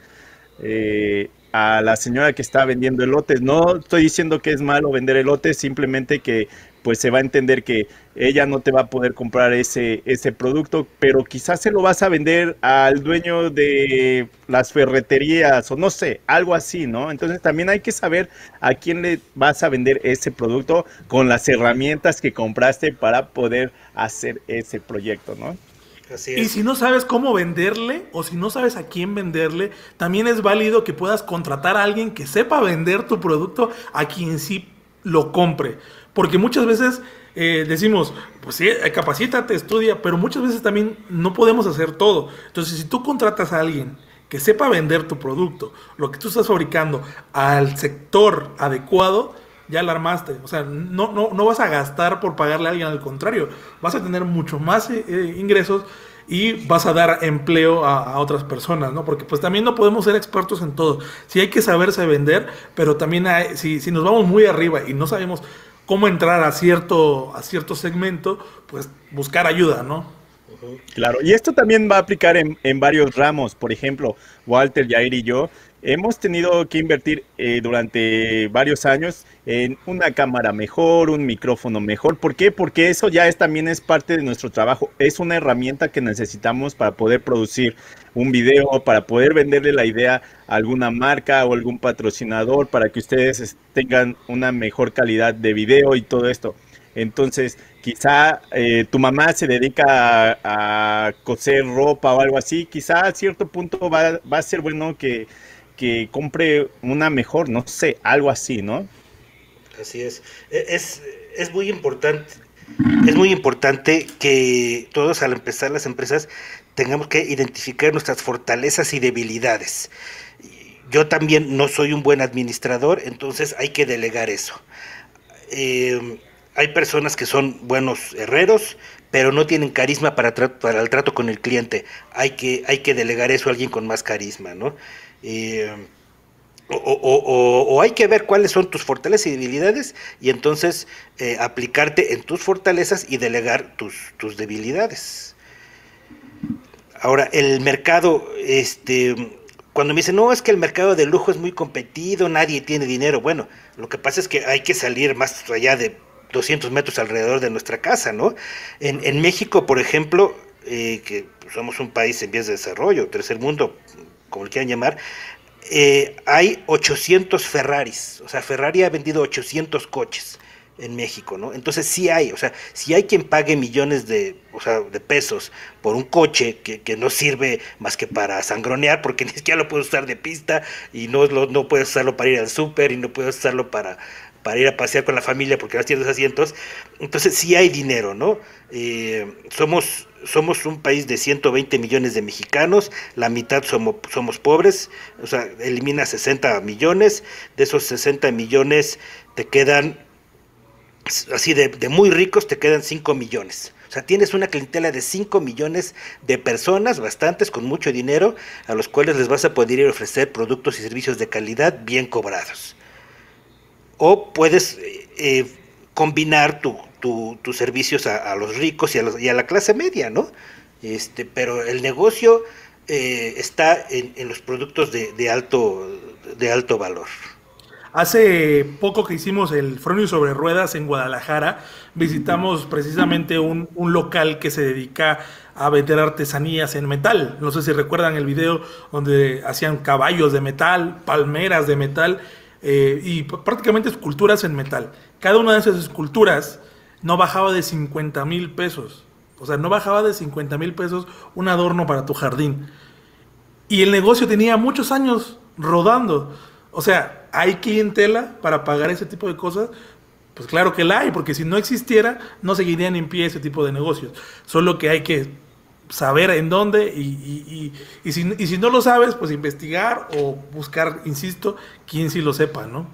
eh, a la señora que está vendiendo elotes. No estoy diciendo que es malo vender elotes, simplemente que pues se va a entender que ella no te va a poder comprar ese, ese producto, pero quizás se lo vas a vender al dueño de las ferreterías o no sé, algo así, ¿no? Entonces también hay que saber a quién le vas a vender ese producto con las herramientas que compraste para poder hacer ese proyecto, ¿no? Y si no sabes cómo venderle o si no sabes a quién venderle, también es válido que puedas contratar a alguien que sepa vender tu producto a quien sí lo compre. Porque muchas veces eh, decimos, pues sí, eh, capacítate, estudia, pero muchas veces también no podemos hacer todo. Entonces, si tú contratas a alguien que sepa vender tu producto, lo que tú estás fabricando al sector adecuado, ya la armaste. O sea, no, no, no vas a gastar por pagarle a alguien, al contrario, vas a tener mucho más eh, ingresos y vas a dar empleo a, otras personas, ¿no? Porque pues también no podemos ser expertos en todo. Sí hay que saberse vender, pero también si, si nos vamos muy arriba y no sabemos cómo entrar a cierto, a cierto segmento, pues buscar ayuda, ¿no? Claro, y esto también va a aplicar en, en varios ramos. Por ejemplo, Walter, Jair y yo hemos tenido que invertir eh, durante varios años en una cámara mejor, un micrófono mejor. ¿Por qué? Porque eso ya es, también es parte de nuestro trabajo. Es una herramienta que necesitamos para poder producir un video, para poder venderle la idea a alguna marca o algún patrocinador, para que ustedes tengan una mejor calidad de video y todo esto. Entonces, quizá eh, tu mamá se dedica a, coser ropa o algo así, quizá a cierto punto va a ser bueno que que compre una mejor, no sé, algo así, ¿no? Así es. E, es, es muy importante. Es muy importante que todos al empezar las empresas tengamos que identificar nuestras fortalezas y debilidades. Yo también no soy un buen administrador, entonces hay que delegar eso. Eh, hay personas que son buenos herreros, pero no tienen carisma para, para el trato con el cliente. Hay que, hay que delegar eso a alguien con más carisma, ¿no? Eh, O, hay que ver cuáles son tus fortalezas y debilidades y entonces eh, aplicarte en tus fortalezas y delegar tus, tus debilidades. Ahora, el mercado, este, cuando me dicen, no, es que el mercado de lujo es muy competido, nadie tiene dinero. Bueno, lo que pasa es que hay que salir más allá de 200 metros alrededor de nuestra casa, ¿no? En, México, por ejemplo, eh, que somos un país en vías de desarrollo, tercer mundo, como le quieran llamar, eh, hay 800 Ferraris, o sea, Ferrari ha vendido 800 coches en México, ¿no? Entonces sí hay, o sea, si hay quien pague millones de, o sea, de pesos por un coche que, que, no sirve más que para sangronear, porque ni siquiera lo puedes usar de pista y no, lo, no puedes usarlo para ir al súper y no puedes usarlo para, para ir a pasear con la familia porque no tienes asientos. Entonces sí hay dinero, ¿no? Eh, somos somos un país de 120 millones de mexicanos, la mitad somos, somos pobres, o sea, elimina 60 millones, de esos 60 millones te quedan, así de, muy ricos, te quedan 5 millones. O sea, tienes una clientela de 5 millones de personas, bastantes, con mucho dinero, a los cuales les vas a poder ofrecer productos y servicios de calidad bien cobrados. O puedes eh, eh, combinar tu, tus servicios a, los ricos y a, la clase media, ¿no? Este, pero el negocio eh, está en, los productos de, alto, de alto valor. Hace poco que hicimos el Fronio sobre Ruedas en Guadalajara, visitamos precisamente un, local que se dedica a vender artesanías en metal. No sé si recuerdan el video donde hacían caballos de metal, palmeras de metal eh, y prácticamente esculturas en metal. Cada una de esas esculturas no bajaba de 50 mil pesos. O sea, no bajaba de 50 mil pesos un adorno para tu jardín. Y el negocio tenía muchos años rodando. O sea, ¿hay clientela para pagar ese tipo de cosas? Pues claro que la hay, porque si no existiera, no seguirían en pie ese tipo de negocios. Solo que hay que saber en dónde y, si, y si no lo sabes, pues investigar o buscar, insisto, quien sí lo sepa, ¿no?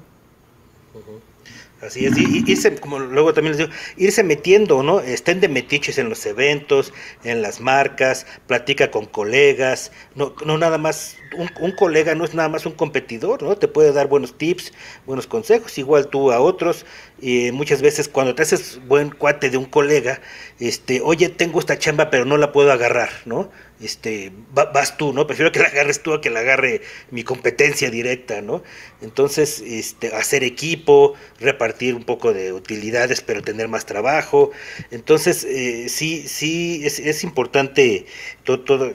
Así es, y, irse, como luego también les digo, irse metiendo, ¿no? Estén de metiches en los eventos, en las marcas, platica con colegas, no, no nada más, un, un, colega no es nada más un competidor, ¿no? Te puede dar buenos tips, buenos consejos, igual tú a otros, y muchas veces cuando te haces buen cuate de un colega, este, oye, tengo esta chamba pero no la puedo agarrar, ¿no? este, vas tú, ¿no? Prefiero que la agarres tú a que la agarre mi competencia directa, ¿no? Entonces, este, hacer equipo, repartir un poco de utilidades, pero tener más trabajo. Entonces, eh, sí, sí, es, es importante todo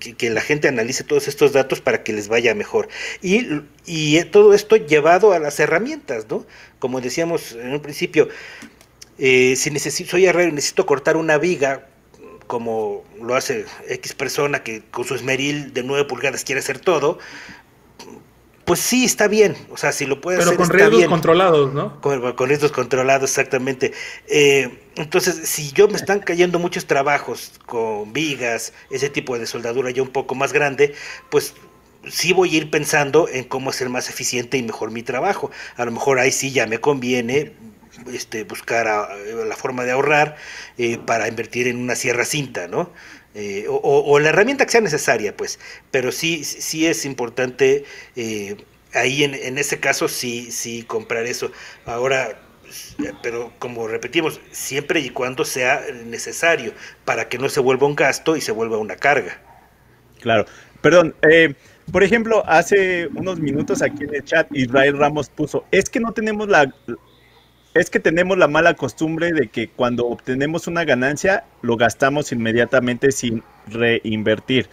que, la gente analice todos estos datos para que les vaya mejor. Y, y todo esto llevado a las herramientas, ¿no? Como decíamos en un principio, eh, si necesito, soy herrero y necesito cortar una viga, como lo hace X persona que con su esmeril de 9 pulgadas quiere hacer todo, pues sí, está bien. O sea, si lo puede Pero hacer. Pero con riesgos controlados, ¿no? Con, riesgos controlados, exactamente. Eh, entonces, si yo me están cayendo muchos trabajos con vigas, ese tipo de soldadura ya un poco más grande, pues sí voy a ir pensando en cómo hacer más eficiente y mejor mi trabajo. A lo mejor ahí sí ya me conviene este, buscar la forma de ahorrar eh, para invertir en una sierra cinta, ¿no? Eh, o, la herramienta que sea necesaria, pues, pero sí, sí es importante, eh, ahí en, en, ese caso sí, sí comprar eso. Ahora, pero como repetimos, siempre y cuando sea necesario, para que no se vuelva un gasto y se vuelva una carga. Claro, perdón, por ejemplo, hace unos minutos aquí en el chat Israel Ramos puso, es que no tenemos la, es que tenemos la mala costumbre de que cuando obtenemos una ganancia lo gastamos inmediatamente sin reinvertir.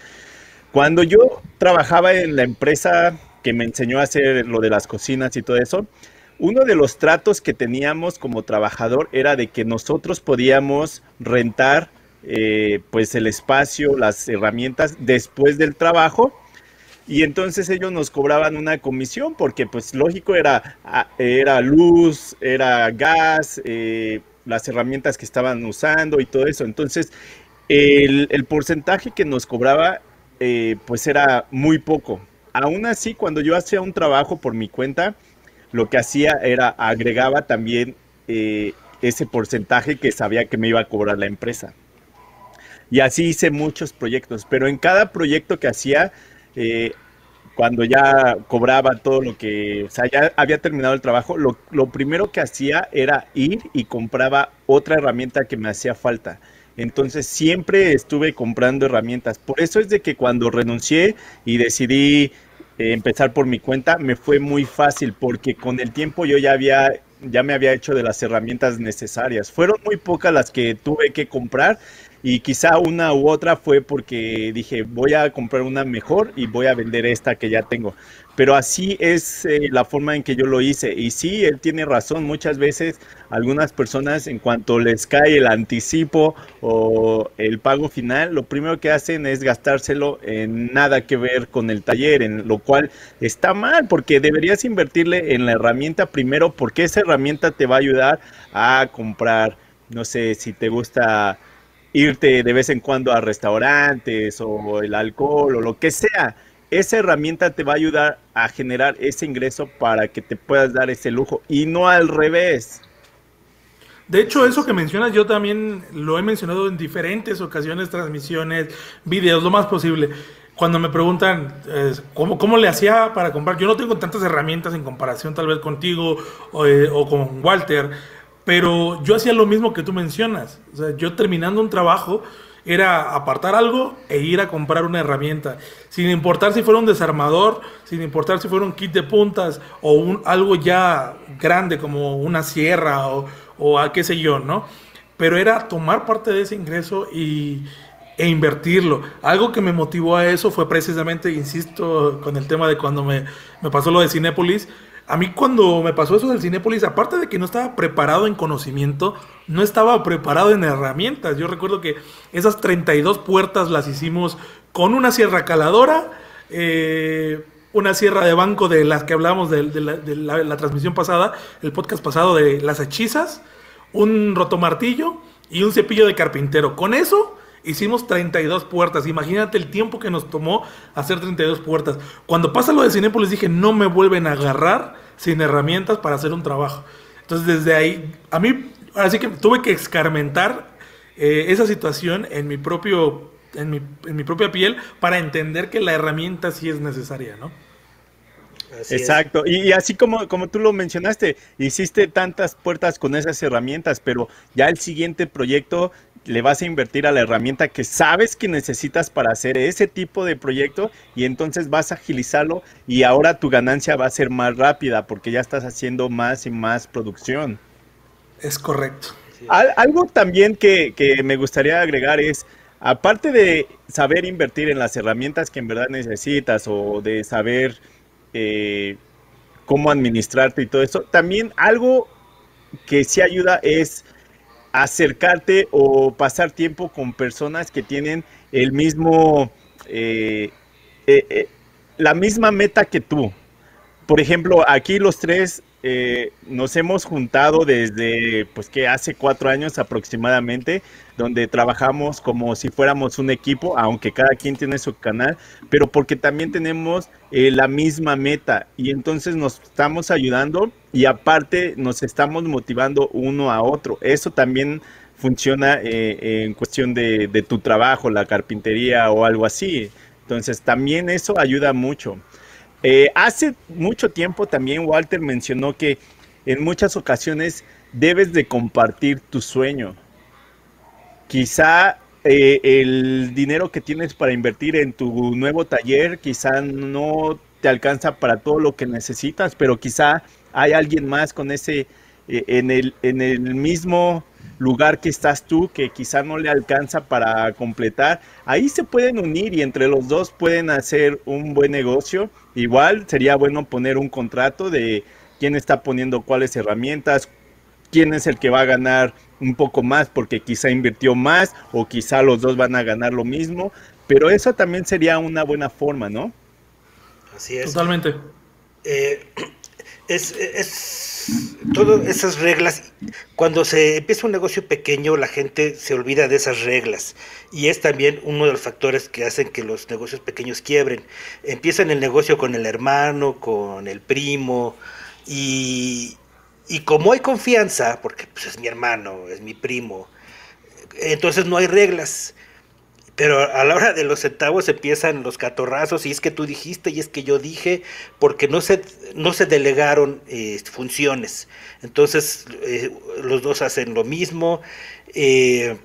Cuando yo trabajaba en la empresa que me enseñó a hacer lo de las cocinas y todo eso, uno de los tratos que teníamos como trabajador era de que nosotros podíamos rentar eh, pues el espacio, las herramientas después del trabajo y entonces ellos nos cobraban una comisión porque pues lógico era, ah, era luz, era gas, eh, las herramientas que estaban usando y todo eso. Entonces el, porcentaje que nos cobraba eh, pues era muy poco. Aún así, cuando yo hacía un trabajo por mi cuenta, lo que hacía era agregaba también eh, ese porcentaje que sabía que me iba a cobrar la empresa. Y así hice muchos proyectos, pero en cada proyecto que hacía eh, cuando ya cobraba todo lo que, o sea, ya había terminado el trabajo, lo, primero que hacía era ir y compraba otra herramienta que me hacía falta. Entonces siempre estuve comprando herramientas. Por eso es de que cuando renuncié y decidí eh, empezar por mi cuenta, me fue muy fácil porque con el tiempo yo ya había ya me había hecho de las herramientas necesarias. Fueron muy pocas las que tuve que comprar y quizá una u otra fue porque dije voy a comprar una mejor y voy a vender esta que ya tengo. Pero así es eh, la forma en que yo lo hice. Y sí, él tiene razón. Muchas veces algunas personas en cuanto les cae el anticipo o el pago final, lo primero que hacen es gastárselo en nada que ver con el taller, en lo cual está mal porque deberías invertirle en la herramienta primero porque esa herramienta te va a ayudar a comprar, no sé, si te gusta irte de vez en cuando a restaurantes o el alcohol o lo que sea esa herramienta te va a ayudar a generar ese ingreso para que te puedas dar ese lujo y no al revés. De hecho, eso que mencionas yo también lo he mencionado en diferentes ocasiones, transmisiones, videos, lo más posible. Cuando me preguntan ¿cómo, cómo le hacía para comprar, yo no tengo tantas herramientas en comparación tal vez contigo o, eh, o con Walter, pero yo hacía lo mismo que tú mencionas. O sea, yo terminando un trabajo, era apartar algo e ir a comprar una herramienta, sin importar si fuera un desarmador, sin importar si fuera un kit de puntas o un, algo ya grande como una sierra o, o a qué sé yo, ¿no? Pero era tomar parte de ese ingreso y, e invertirlo. Algo que me motivó a eso fue precisamente, insisto, con el tema de cuando me, me pasó lo de Cinépolis, a mí cuando me pasó eso del Cinépolis, aparte de que no estaba preparado en conocimiento, no estaba preparado en herramientas. Yo recuerdo que esas 32 puertas las hicimos con una sierra caladora, eh, una sierra de banco de las que hablamos de, la, transmisión pasada, el podcast pasado de las hechizas, un rotomartillo y un cepillo de carpintero. Con eso Hicimos 32 puertas. Imagínate el tiempo que nos tomó hacer 32 puertas. Cuando pasa lo de Cinépolis dije, no me vuelven a agarrar sin herramientas para hacer un trabajo. Entonces desde ahí, a mí, así que tuve que escarmentar eh, esa situación en mi propio, en mi, en mi propia piel para entender que la herramienta sí es necesaria, ¿no? Exacto, y, así como, como tú lo mencionaste, hiciste tantas puertas con esas herramientas, pero ya el siguiente proyecto le vas a invertir a la herramienta que sabes que necesitas para hacer ese tipo de proyecto y entonces vas a agilizarlo y ahora tu ganancia va a ser más rápida porque ya estás haciendo más y más producción. Es correcto. algo también que, me gustaría agregar es, aparte de saber invertir en las herramientas que en verdad necesitas o de saber eh, cómo administrarte y todo eso, también algo que sí ayuda es acercarte o pasar tiempo con personas que tienen el mismo, eh, eh, eh, la misma meta que tú. Por ejemplo, aquí los tres eh, nos hemos juntado desde, pues que hace cuatro años aproximadamente, donde trabajamos como si fuéramos un equipo, aunque cada quien tiene su canal, pero porque también tenemos eh, la misma meta y entonces nos estamos ayudando y aparte nos estamos motivando uno a otro. Eso también funciona eh, en cuestión de, de tu trabajo, la carpintería o algo así. Entonces también eso ayuda mucho. Eh, hace mucho tiempo también Walter mencionó que en muchas ocasiones debes de compartir tu sueño. Quizá eh, el dinero que tienes para invertir en tu nuevo taller quizá no te alcanza para todo lo que necesitas, pero quizá hay alguien más con ese en, el, en el mismo lugar que estás tú que quizá no le alcanza para completar. Ahí se pueden unir y entre los dos pueden hacer un buen negocio. Igual sería bueno poner un contrato de quién está poniendo cuáles herramientas, quién es el que va a ganar un poco más porque quizá invirtió más o quizá los dos van a ganar lo mismo. Pero eso también sería una buena forma, ¿no? Así es. Totalmente. Eh, es, es todas esas reglas. Cuando se empieza un negocio pequeño, la gente se olvida de esas reglas. Y es también uno de los factores que hacen que los negocios pequeños quiebren. Empiezan el negocio con el hermano, con el primo. Y, y como hay confianza, porque pues, es mi hermano, es mi primo, entonces no hay reglas. Pero a la hora de los centavos empiezan los catorrazos y es que tú dijiste y es que yo dije, porque no se, no se delegaron eh, funciones. Entonces eh, los dos hacen lo mismo. Eh,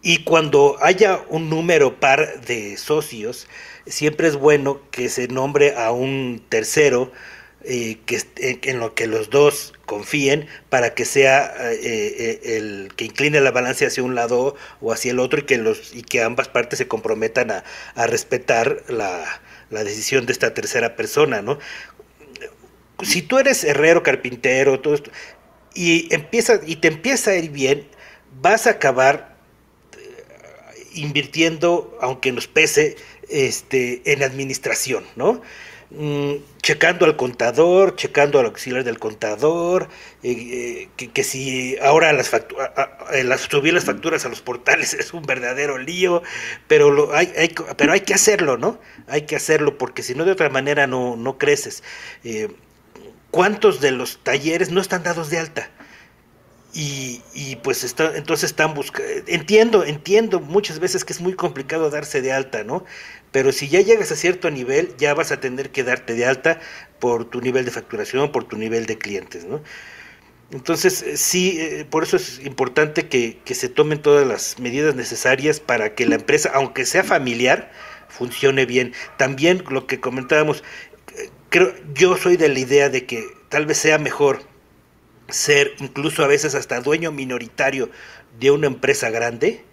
y cuando haya un número par de socios, siempre es bueno que se nombre a un tercero eh, que, en lo que los dos confíen para que sea eh, eh, el que incline la balanza hacia un lado o hacia el otro y que, los, y que ambas partes se comprometan a, respetar la, decisión de esta tercera persona, ¿no? Si tú eres herrero, carpintero, todo y, empieza, y te empieza a ir bien, vas a acabar invirtiendo, aunque nos pese, este, en administración, ¿no? Mm, checando al contador, checando al auxiliar del contador, eh, eh, que, si ahora las, las subir las facturas a los portales es un verdadero lío, pero, lo, hay, pero hay que hacerlo, ¿no? Hay que hacerlo porque si no de otra manera no, no creces. Eh, ¿Cuántos de los talleres no están dados de alta? Y, y, pues está, entonces están buscando, entiendo, entiendo muchas veces que es muy complicado darse de alta, ¿no? pero si ya llegas a cierto nivel, ya vas a tener que darte de alta por tu nivel de facturación, por tu nivel de clientes, ¿no? Entonces, eh, sí, eh, por eso es importante que, se tomen todas las medidas necesarias para que la empresa, aunque sea familiar, funcione bien. También lo que comentábamos, eh, creo, yo soy de la idea de que tal vez sea mejor ser incluso a veces hasta dueño minoritario de una empresa grande,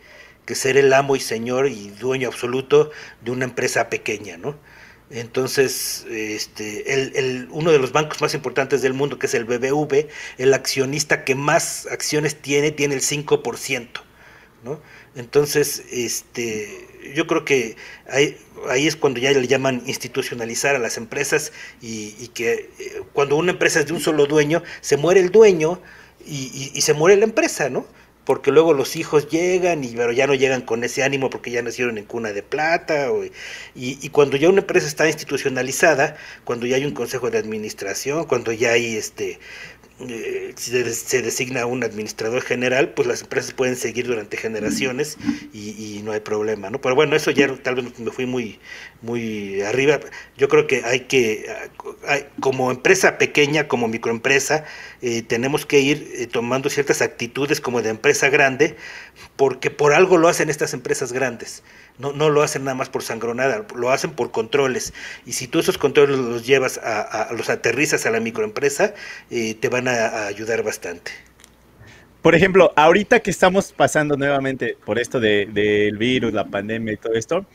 que ser el amo y señor y dueño absoluto de una empresa pequeña, ¿no? Entonces, este, el, uno de los bancos más importantes del mundo, que es el BBV, el accionista que más acciones tiene, tiene el 5%, ¿no? Entonces, este, yo creo que ahí, ahí es cuando ya le llaman institucionalizar a las empresas y, que eh, cuando una empresa es de un solo dueño, se muere el dueño y, y se muere la empresa, ¿no? porque luego los hijos llegan y pero ya no llegan con ese ánimo porque ya nacieron en cuna de plata y, y, cuando ya una empresa está institucionalizada cuando ya hay un consejo de administración cuando ya hay este eh, se, designa un administrador general, pues las empresas pueden seguir durante generaciones y, no hay problema, ¿no? Pero bueno, eso ya tal vez me fui muy, muy arriba. Yo creo que hay que, como empresa pequeña, como microempresa, eh, tenemos que ir eh, tomando ciertas actitudes como de empresa grande, porque por algo lo hacen estas empresas grandes. No, no lo hacen nada más por sangronada, lo hacen por controles. Y si tú esos controles los llevas a, los aterrizas a la microempresa, eh, te van a, ayudar bastante. Por ejemplo, ahorita que estamos pasando nuevamente por esto del de, virus, la pandemia y todo esto,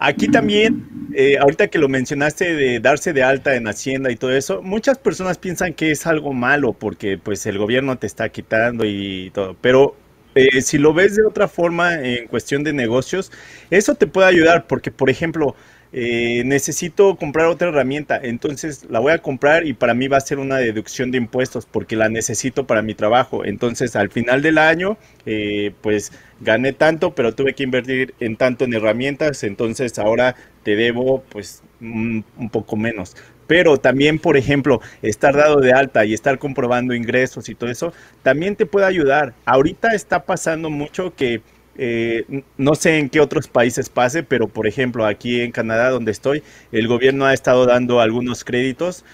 Aquí también, eh, ahorita que lo mencionaste de darse de alta en Hacienda y todo eso, muchas personas piensan que es algo malo porque pues el gobierno te está quitando y todo, pero eh, si lo ves de otra forma en cuestión de negocios, eso te puede ayudar porque, por ejemplo, eh, necesito comprar otra herramienta, entonces la voy a comprar y para mí va a ser una deducción de impuestos porque la necesito para mi trabajo. Entonces al final del año, eh, pues gané tanto, pero tuve que invertir en tanto en herramientas, entonces ahora te debo pues un poco menos pero también, por ejemplo, estar dado de alta y estar comprobando ingresos y todo eso, también te puede ayudar. Ahorita está pasando mucho que eh, no sé en qué otros países pase, pero por ejemplo, aquí en Canadá, donde estoy, el gobierno ha estado dando algunos créditos,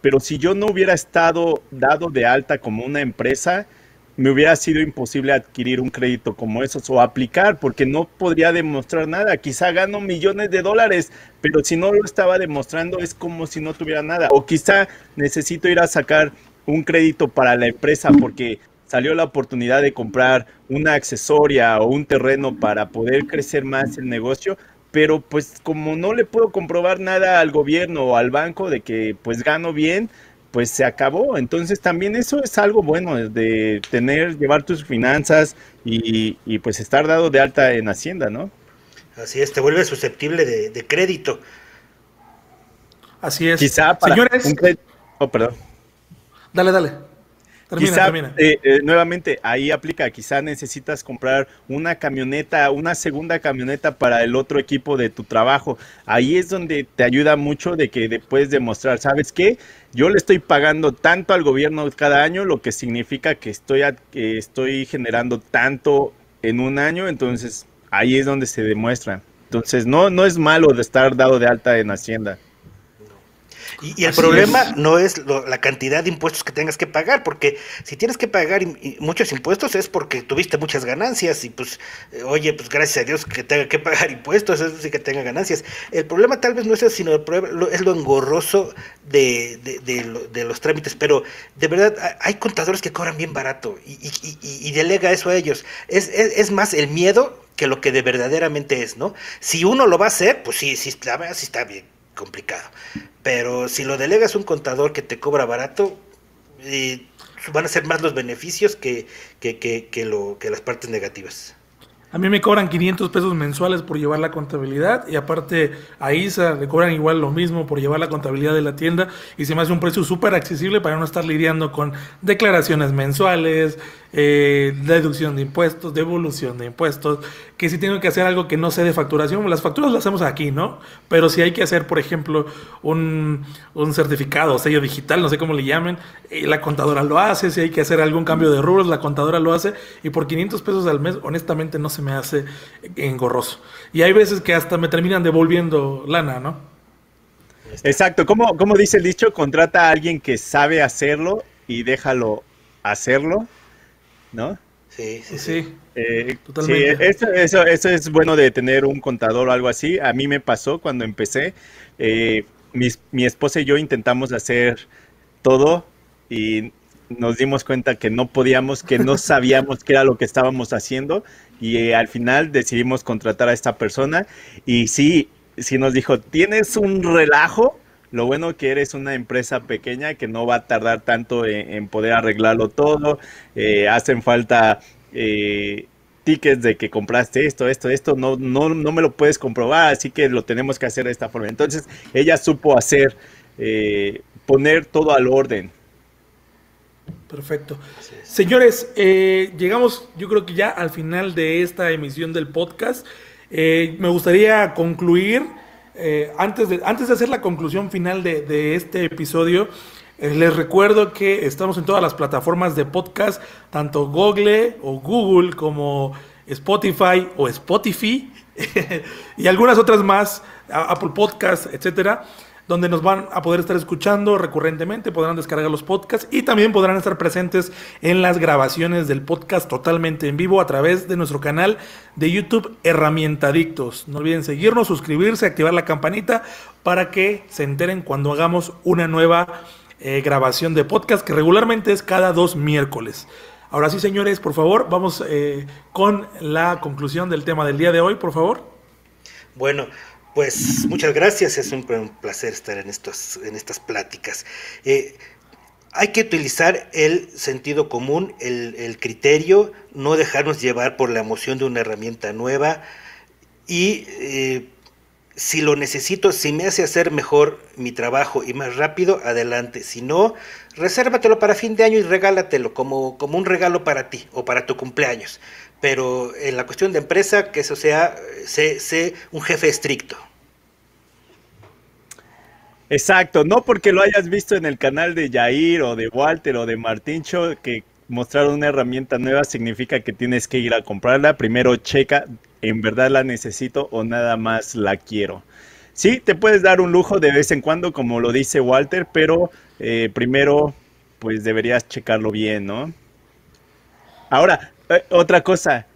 pero si yo no hubiera estado dado de alta como una empresa, me hubiera sido imposible adquirir un crédito como esos o aplicar porque no podría demostrar nada. Quizá gano millones de dólares, pero si no lo estaba demostrando es como si no tuviera nada. O quizá necesito ir a sacar un crédito para la empresa porque salió la oportunidad de comprar una accesoria o un terreno para poder crecer más el negocio, pero pues como no le puedo comprobar nada al gobierno o al banco de que pues gano bien, pues se acabó. Entonces también eso es algo bueno de tener, llevar tus finanzas y, pues estar dado de alta en Hacienda, ¿no? Así es, te vuelve susceptible de, crédito. Así es. Quizá para Señores, un crédito... Oh, perdón. Dale, dale quizá, eh, eh, nuevamente, ahí aplica, quizá necesitas comprar una camioneta, una segunda camioneta para el otro equipo de tu trabajo. Ahí es donde te ayuda mucho de que puedes demostrar, ¿sabes qué? Yo le estoy pagando tanto al gobierno cada año, lo que significa que estoy, que estoy generando tanto en un año, entonces ahí es donde se demuestra. Entonces, no, no es malo de estar dado de alta en Hacienda. Y, el problema no es la cantidad de impuestos que tengas que pagar, porque si tienes que pagar muchos impuestos es porque tuviste muchas ganancias y pues, eh, oye, pues gracias a Dios que tenga que pagar impuestos, eso sí que tenga ganancias. El problema tal vez no es eso, sino el problema es lo engorroso de, de, los trámites, pero de verdad hay contadores que cobran bien barato y, y, delega eso a ellos. Es, es, es más el miedo que lo que de verdaderamente es, ¿no? Si uno lo va a hacer, pues sí, sí, sí está bien complicado. Pero si lo delegas a un contador que te cobra barato, eh, van a ser más los beneficios que, que, que, que, lo, que las partes negativas. A mí me cobran 500 pesos mensuales por llevar la contabilidad y aparte a Isa le cobran igual lo mismo por llevar la contabilidad de la tienda y se me hace un precio súper accesible para no estar lidiando con declaraciones mensuales, eh, deducción de impuestos, devolución de impuestos, que si tengo que hacer algo que no sé de facturación, las facturas las hacemos aquí, ¿no? Pero si hay que hacer, por ejemplo, un, un certificado, sello digital, no sé cómo le llamen, eh, la contadora lo hace, si hay que hacer algún cambio de rubros, la contadora lo hace, y por 500 pesos al mes, honestamente, no se me hace engorroso. Y hay veces que hasta me terminan devolviendo lana, ¿no? Exacto, como, como dice el dicho, contrata a alguien que sabe hacerlo y déjalo hacerlo ¿no? Sí, sí, sí. Eh, Totalmente. eso, eso, es bueno de tener un contador o algo así. A mí me pasó cuando empecé. Eh, mi, esposa y yo intentamos hacer todo y nos dimos cuenta que no podíamos, que no sabíamos qué era lo que estábamos haciendo y eh, al final decidimos contratar a esta persona y sí, sí nos dijo, tienes un relajo, lo bueno que eres una empresa pequeña que no va a tardar tanto en, poder arreglarlo todo. Eh, hacen falta eh, tickets de que compraste esto, esto, esto. No, no, no me lo puedes comprobar, así que lo tenemos que hacer de esta forma. Entonces, ella supo hacer, eh, poner todo al orden. Perfecto. Señores, llegamos yo creo que ya al final de esta emisión del podcast. me gustaría concluir eh, antes, de, antes de hacer la conclusión final de, este episodio, eh, les recuerdo que estamos en todas las plataformas de podcast, tanto Google o Google como Spotify o Spotify y algunas otras más, Apple Podcast, etcétera donde nos van a poder estar escuchando recurrentemente, podrán descargar los podcasts y también podrán estar presentes en las grabaciones del podcast totalmente en vivo a través de nuestro canal de YouTube Herramienta Adictos. No olviden seguirnos, suscribirse, activar la campanita para que se enteren cuando hagamos una nueva eh, grabación de podcast que regularmente es cada dos miércoles. Ahora sí, señores, por favor, vamos eh, con la conclusión del tema del día de hoy, por favor. Bueno, pues muchas gracias, es un, placer estar en, estos, en estas pláticas. Eh, hay que utilizar el sentido común, el, criterio, no dejarnos llevar por la emoción de una herramienta nueva y eh, si lo necesito, si me hace hacer mejor mi trabajo y más rápido, adelante. Si no, resérvatelo para fin de año y regálatelo como, como un regalo para ti o para tu cumpleaños pero en la cuestión de empresa, que eso sea, sé, un jefe estricto. Exacto, no porque lo hayas visto en el canal de Jair o de Walter o de Martincho que mostraron una herramienta nueva significa que tienes que ir a comprarla. Primero checa, ¿en verdad la necesito o nada más la quiero? Sí, te puedes dar un lujo de vez en cuando, como lo dice Walter, pero eh, primero pues deberías checarlo bien, ¿no? Ahora, otra cosa,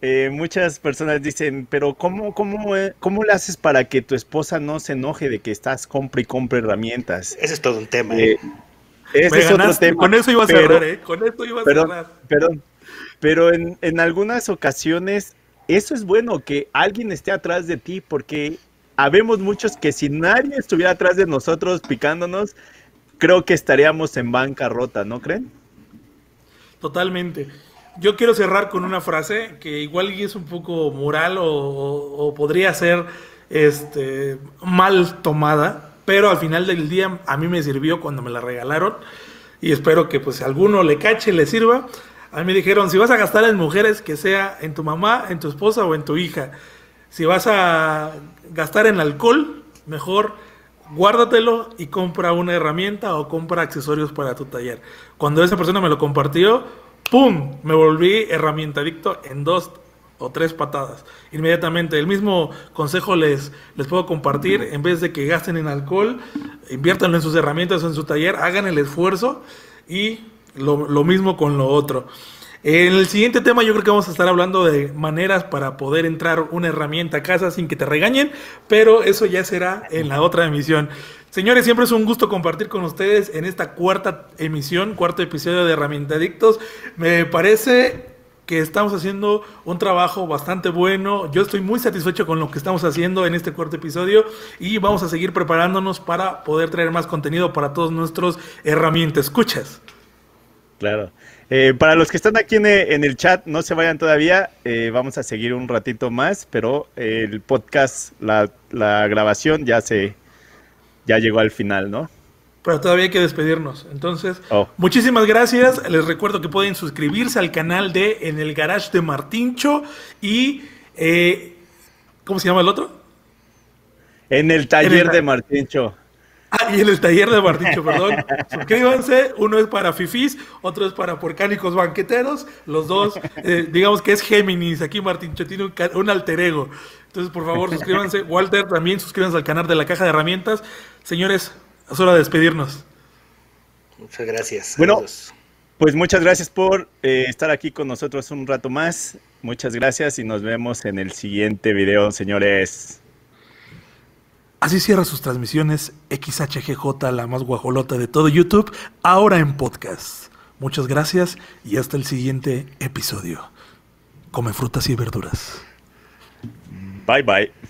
eh, muchas personas dicen, pero ¿cómo, cómo, eh, ¿cómo le haces para que tu esposa no se enoje de que estás compre y compre herramientas? Ese es todo un tema. ese es otro tema. Con eso iba a cerrar, ¿eh? Con eso iba a cerrar. Perdón, pero en, en algunas ocasiones eso es bueno, que alguien esté atrás de ti, porque habemos muchos que si nadie estuviera atrás de nosotros picándonos, creo que estaríamos en bancarrota, ¿no creen? Totalmente. Yo quiero cerrar con una frase que igual es un poco moral o, podría ser este, mal tomada, pero al final del día a mí me sirvió cuando me la regalaron y espero que pues alguno le cache, le sirva. A mí me dijeron, si vas a gastar en mujeres, que sea en tu mamá, en tu esposa o en tu hija. Si vas a gastar en alcohol, mejor guárdatelo y compra una herramienta o compra accesorios para tu taller. Cuando esa persona me lo compartió, ¡pum! Me volví herramienta adicto en dos o tres patadas. Inmediatamente, el mismo consejo les, les puedo compartir, en vez de que gasten en alcohol, inviértanlo en sus herramientas o en su taller, hagan el esfuerzo y lo, lo mismo con lo otro. En el siguiente tema yo creo que vamos a estar hablando de maneras para poder entrar una herramienta a casa sin que te regañen, pero eso ya será en la otra emisión. Señores, siempre es un gusto compartir con ustedes en esta cuarta emisión, cuarto episodio de Herramienta Adictos. Me parece que estamos haciendo un trabajo bastante bueno. Yo estoy muy satisfecho con lo que estamos haciendo en este cuarto episodio y vamos a seguir preparándonos para poder traer más contenido para todos nuestros herramientas. ¿Escuchas? Claro. Eh, para los que están aquí en, el chat, no se vayan todavía, eh, vamos a seguir un ratito más, pero el podcast, la, grabación ya se ya llegó al final, ¿no? Pero todavía hay que despedirnos. Entonces, oh. muchísimas gracias. Les recuerdo que pueden suscribirse al canal de En el Garage de Martincho y eh, ¿cómo se llama el otro? En el taller de Martincho. Ah, y en el taller de Marticho, perdón. Suscríbanse, uno es para fifís, otro es para porcánicos banqueteros. Los dos, eh, digamos que es Géminis. Aquí Martincho tiene un, alter ego. Entonces, por favor, suscríbanse. Walter, también suscríbanse al canal de la Caja de Herramientas. Señores, es hora de despedirnos. Muchas gracias. Bueno, pues muchas gracias por eh, estar aquí con nosotros un rato más. Muchas gracias y nos vemos en el siguiente video, señores. Así cierra sus transmisiones XHGJ, la más guajolota de todo YouTube, ahora en podcast. Muchas gracias y hasta el siguiente episodio. Come frutas y verduras. Bye bye.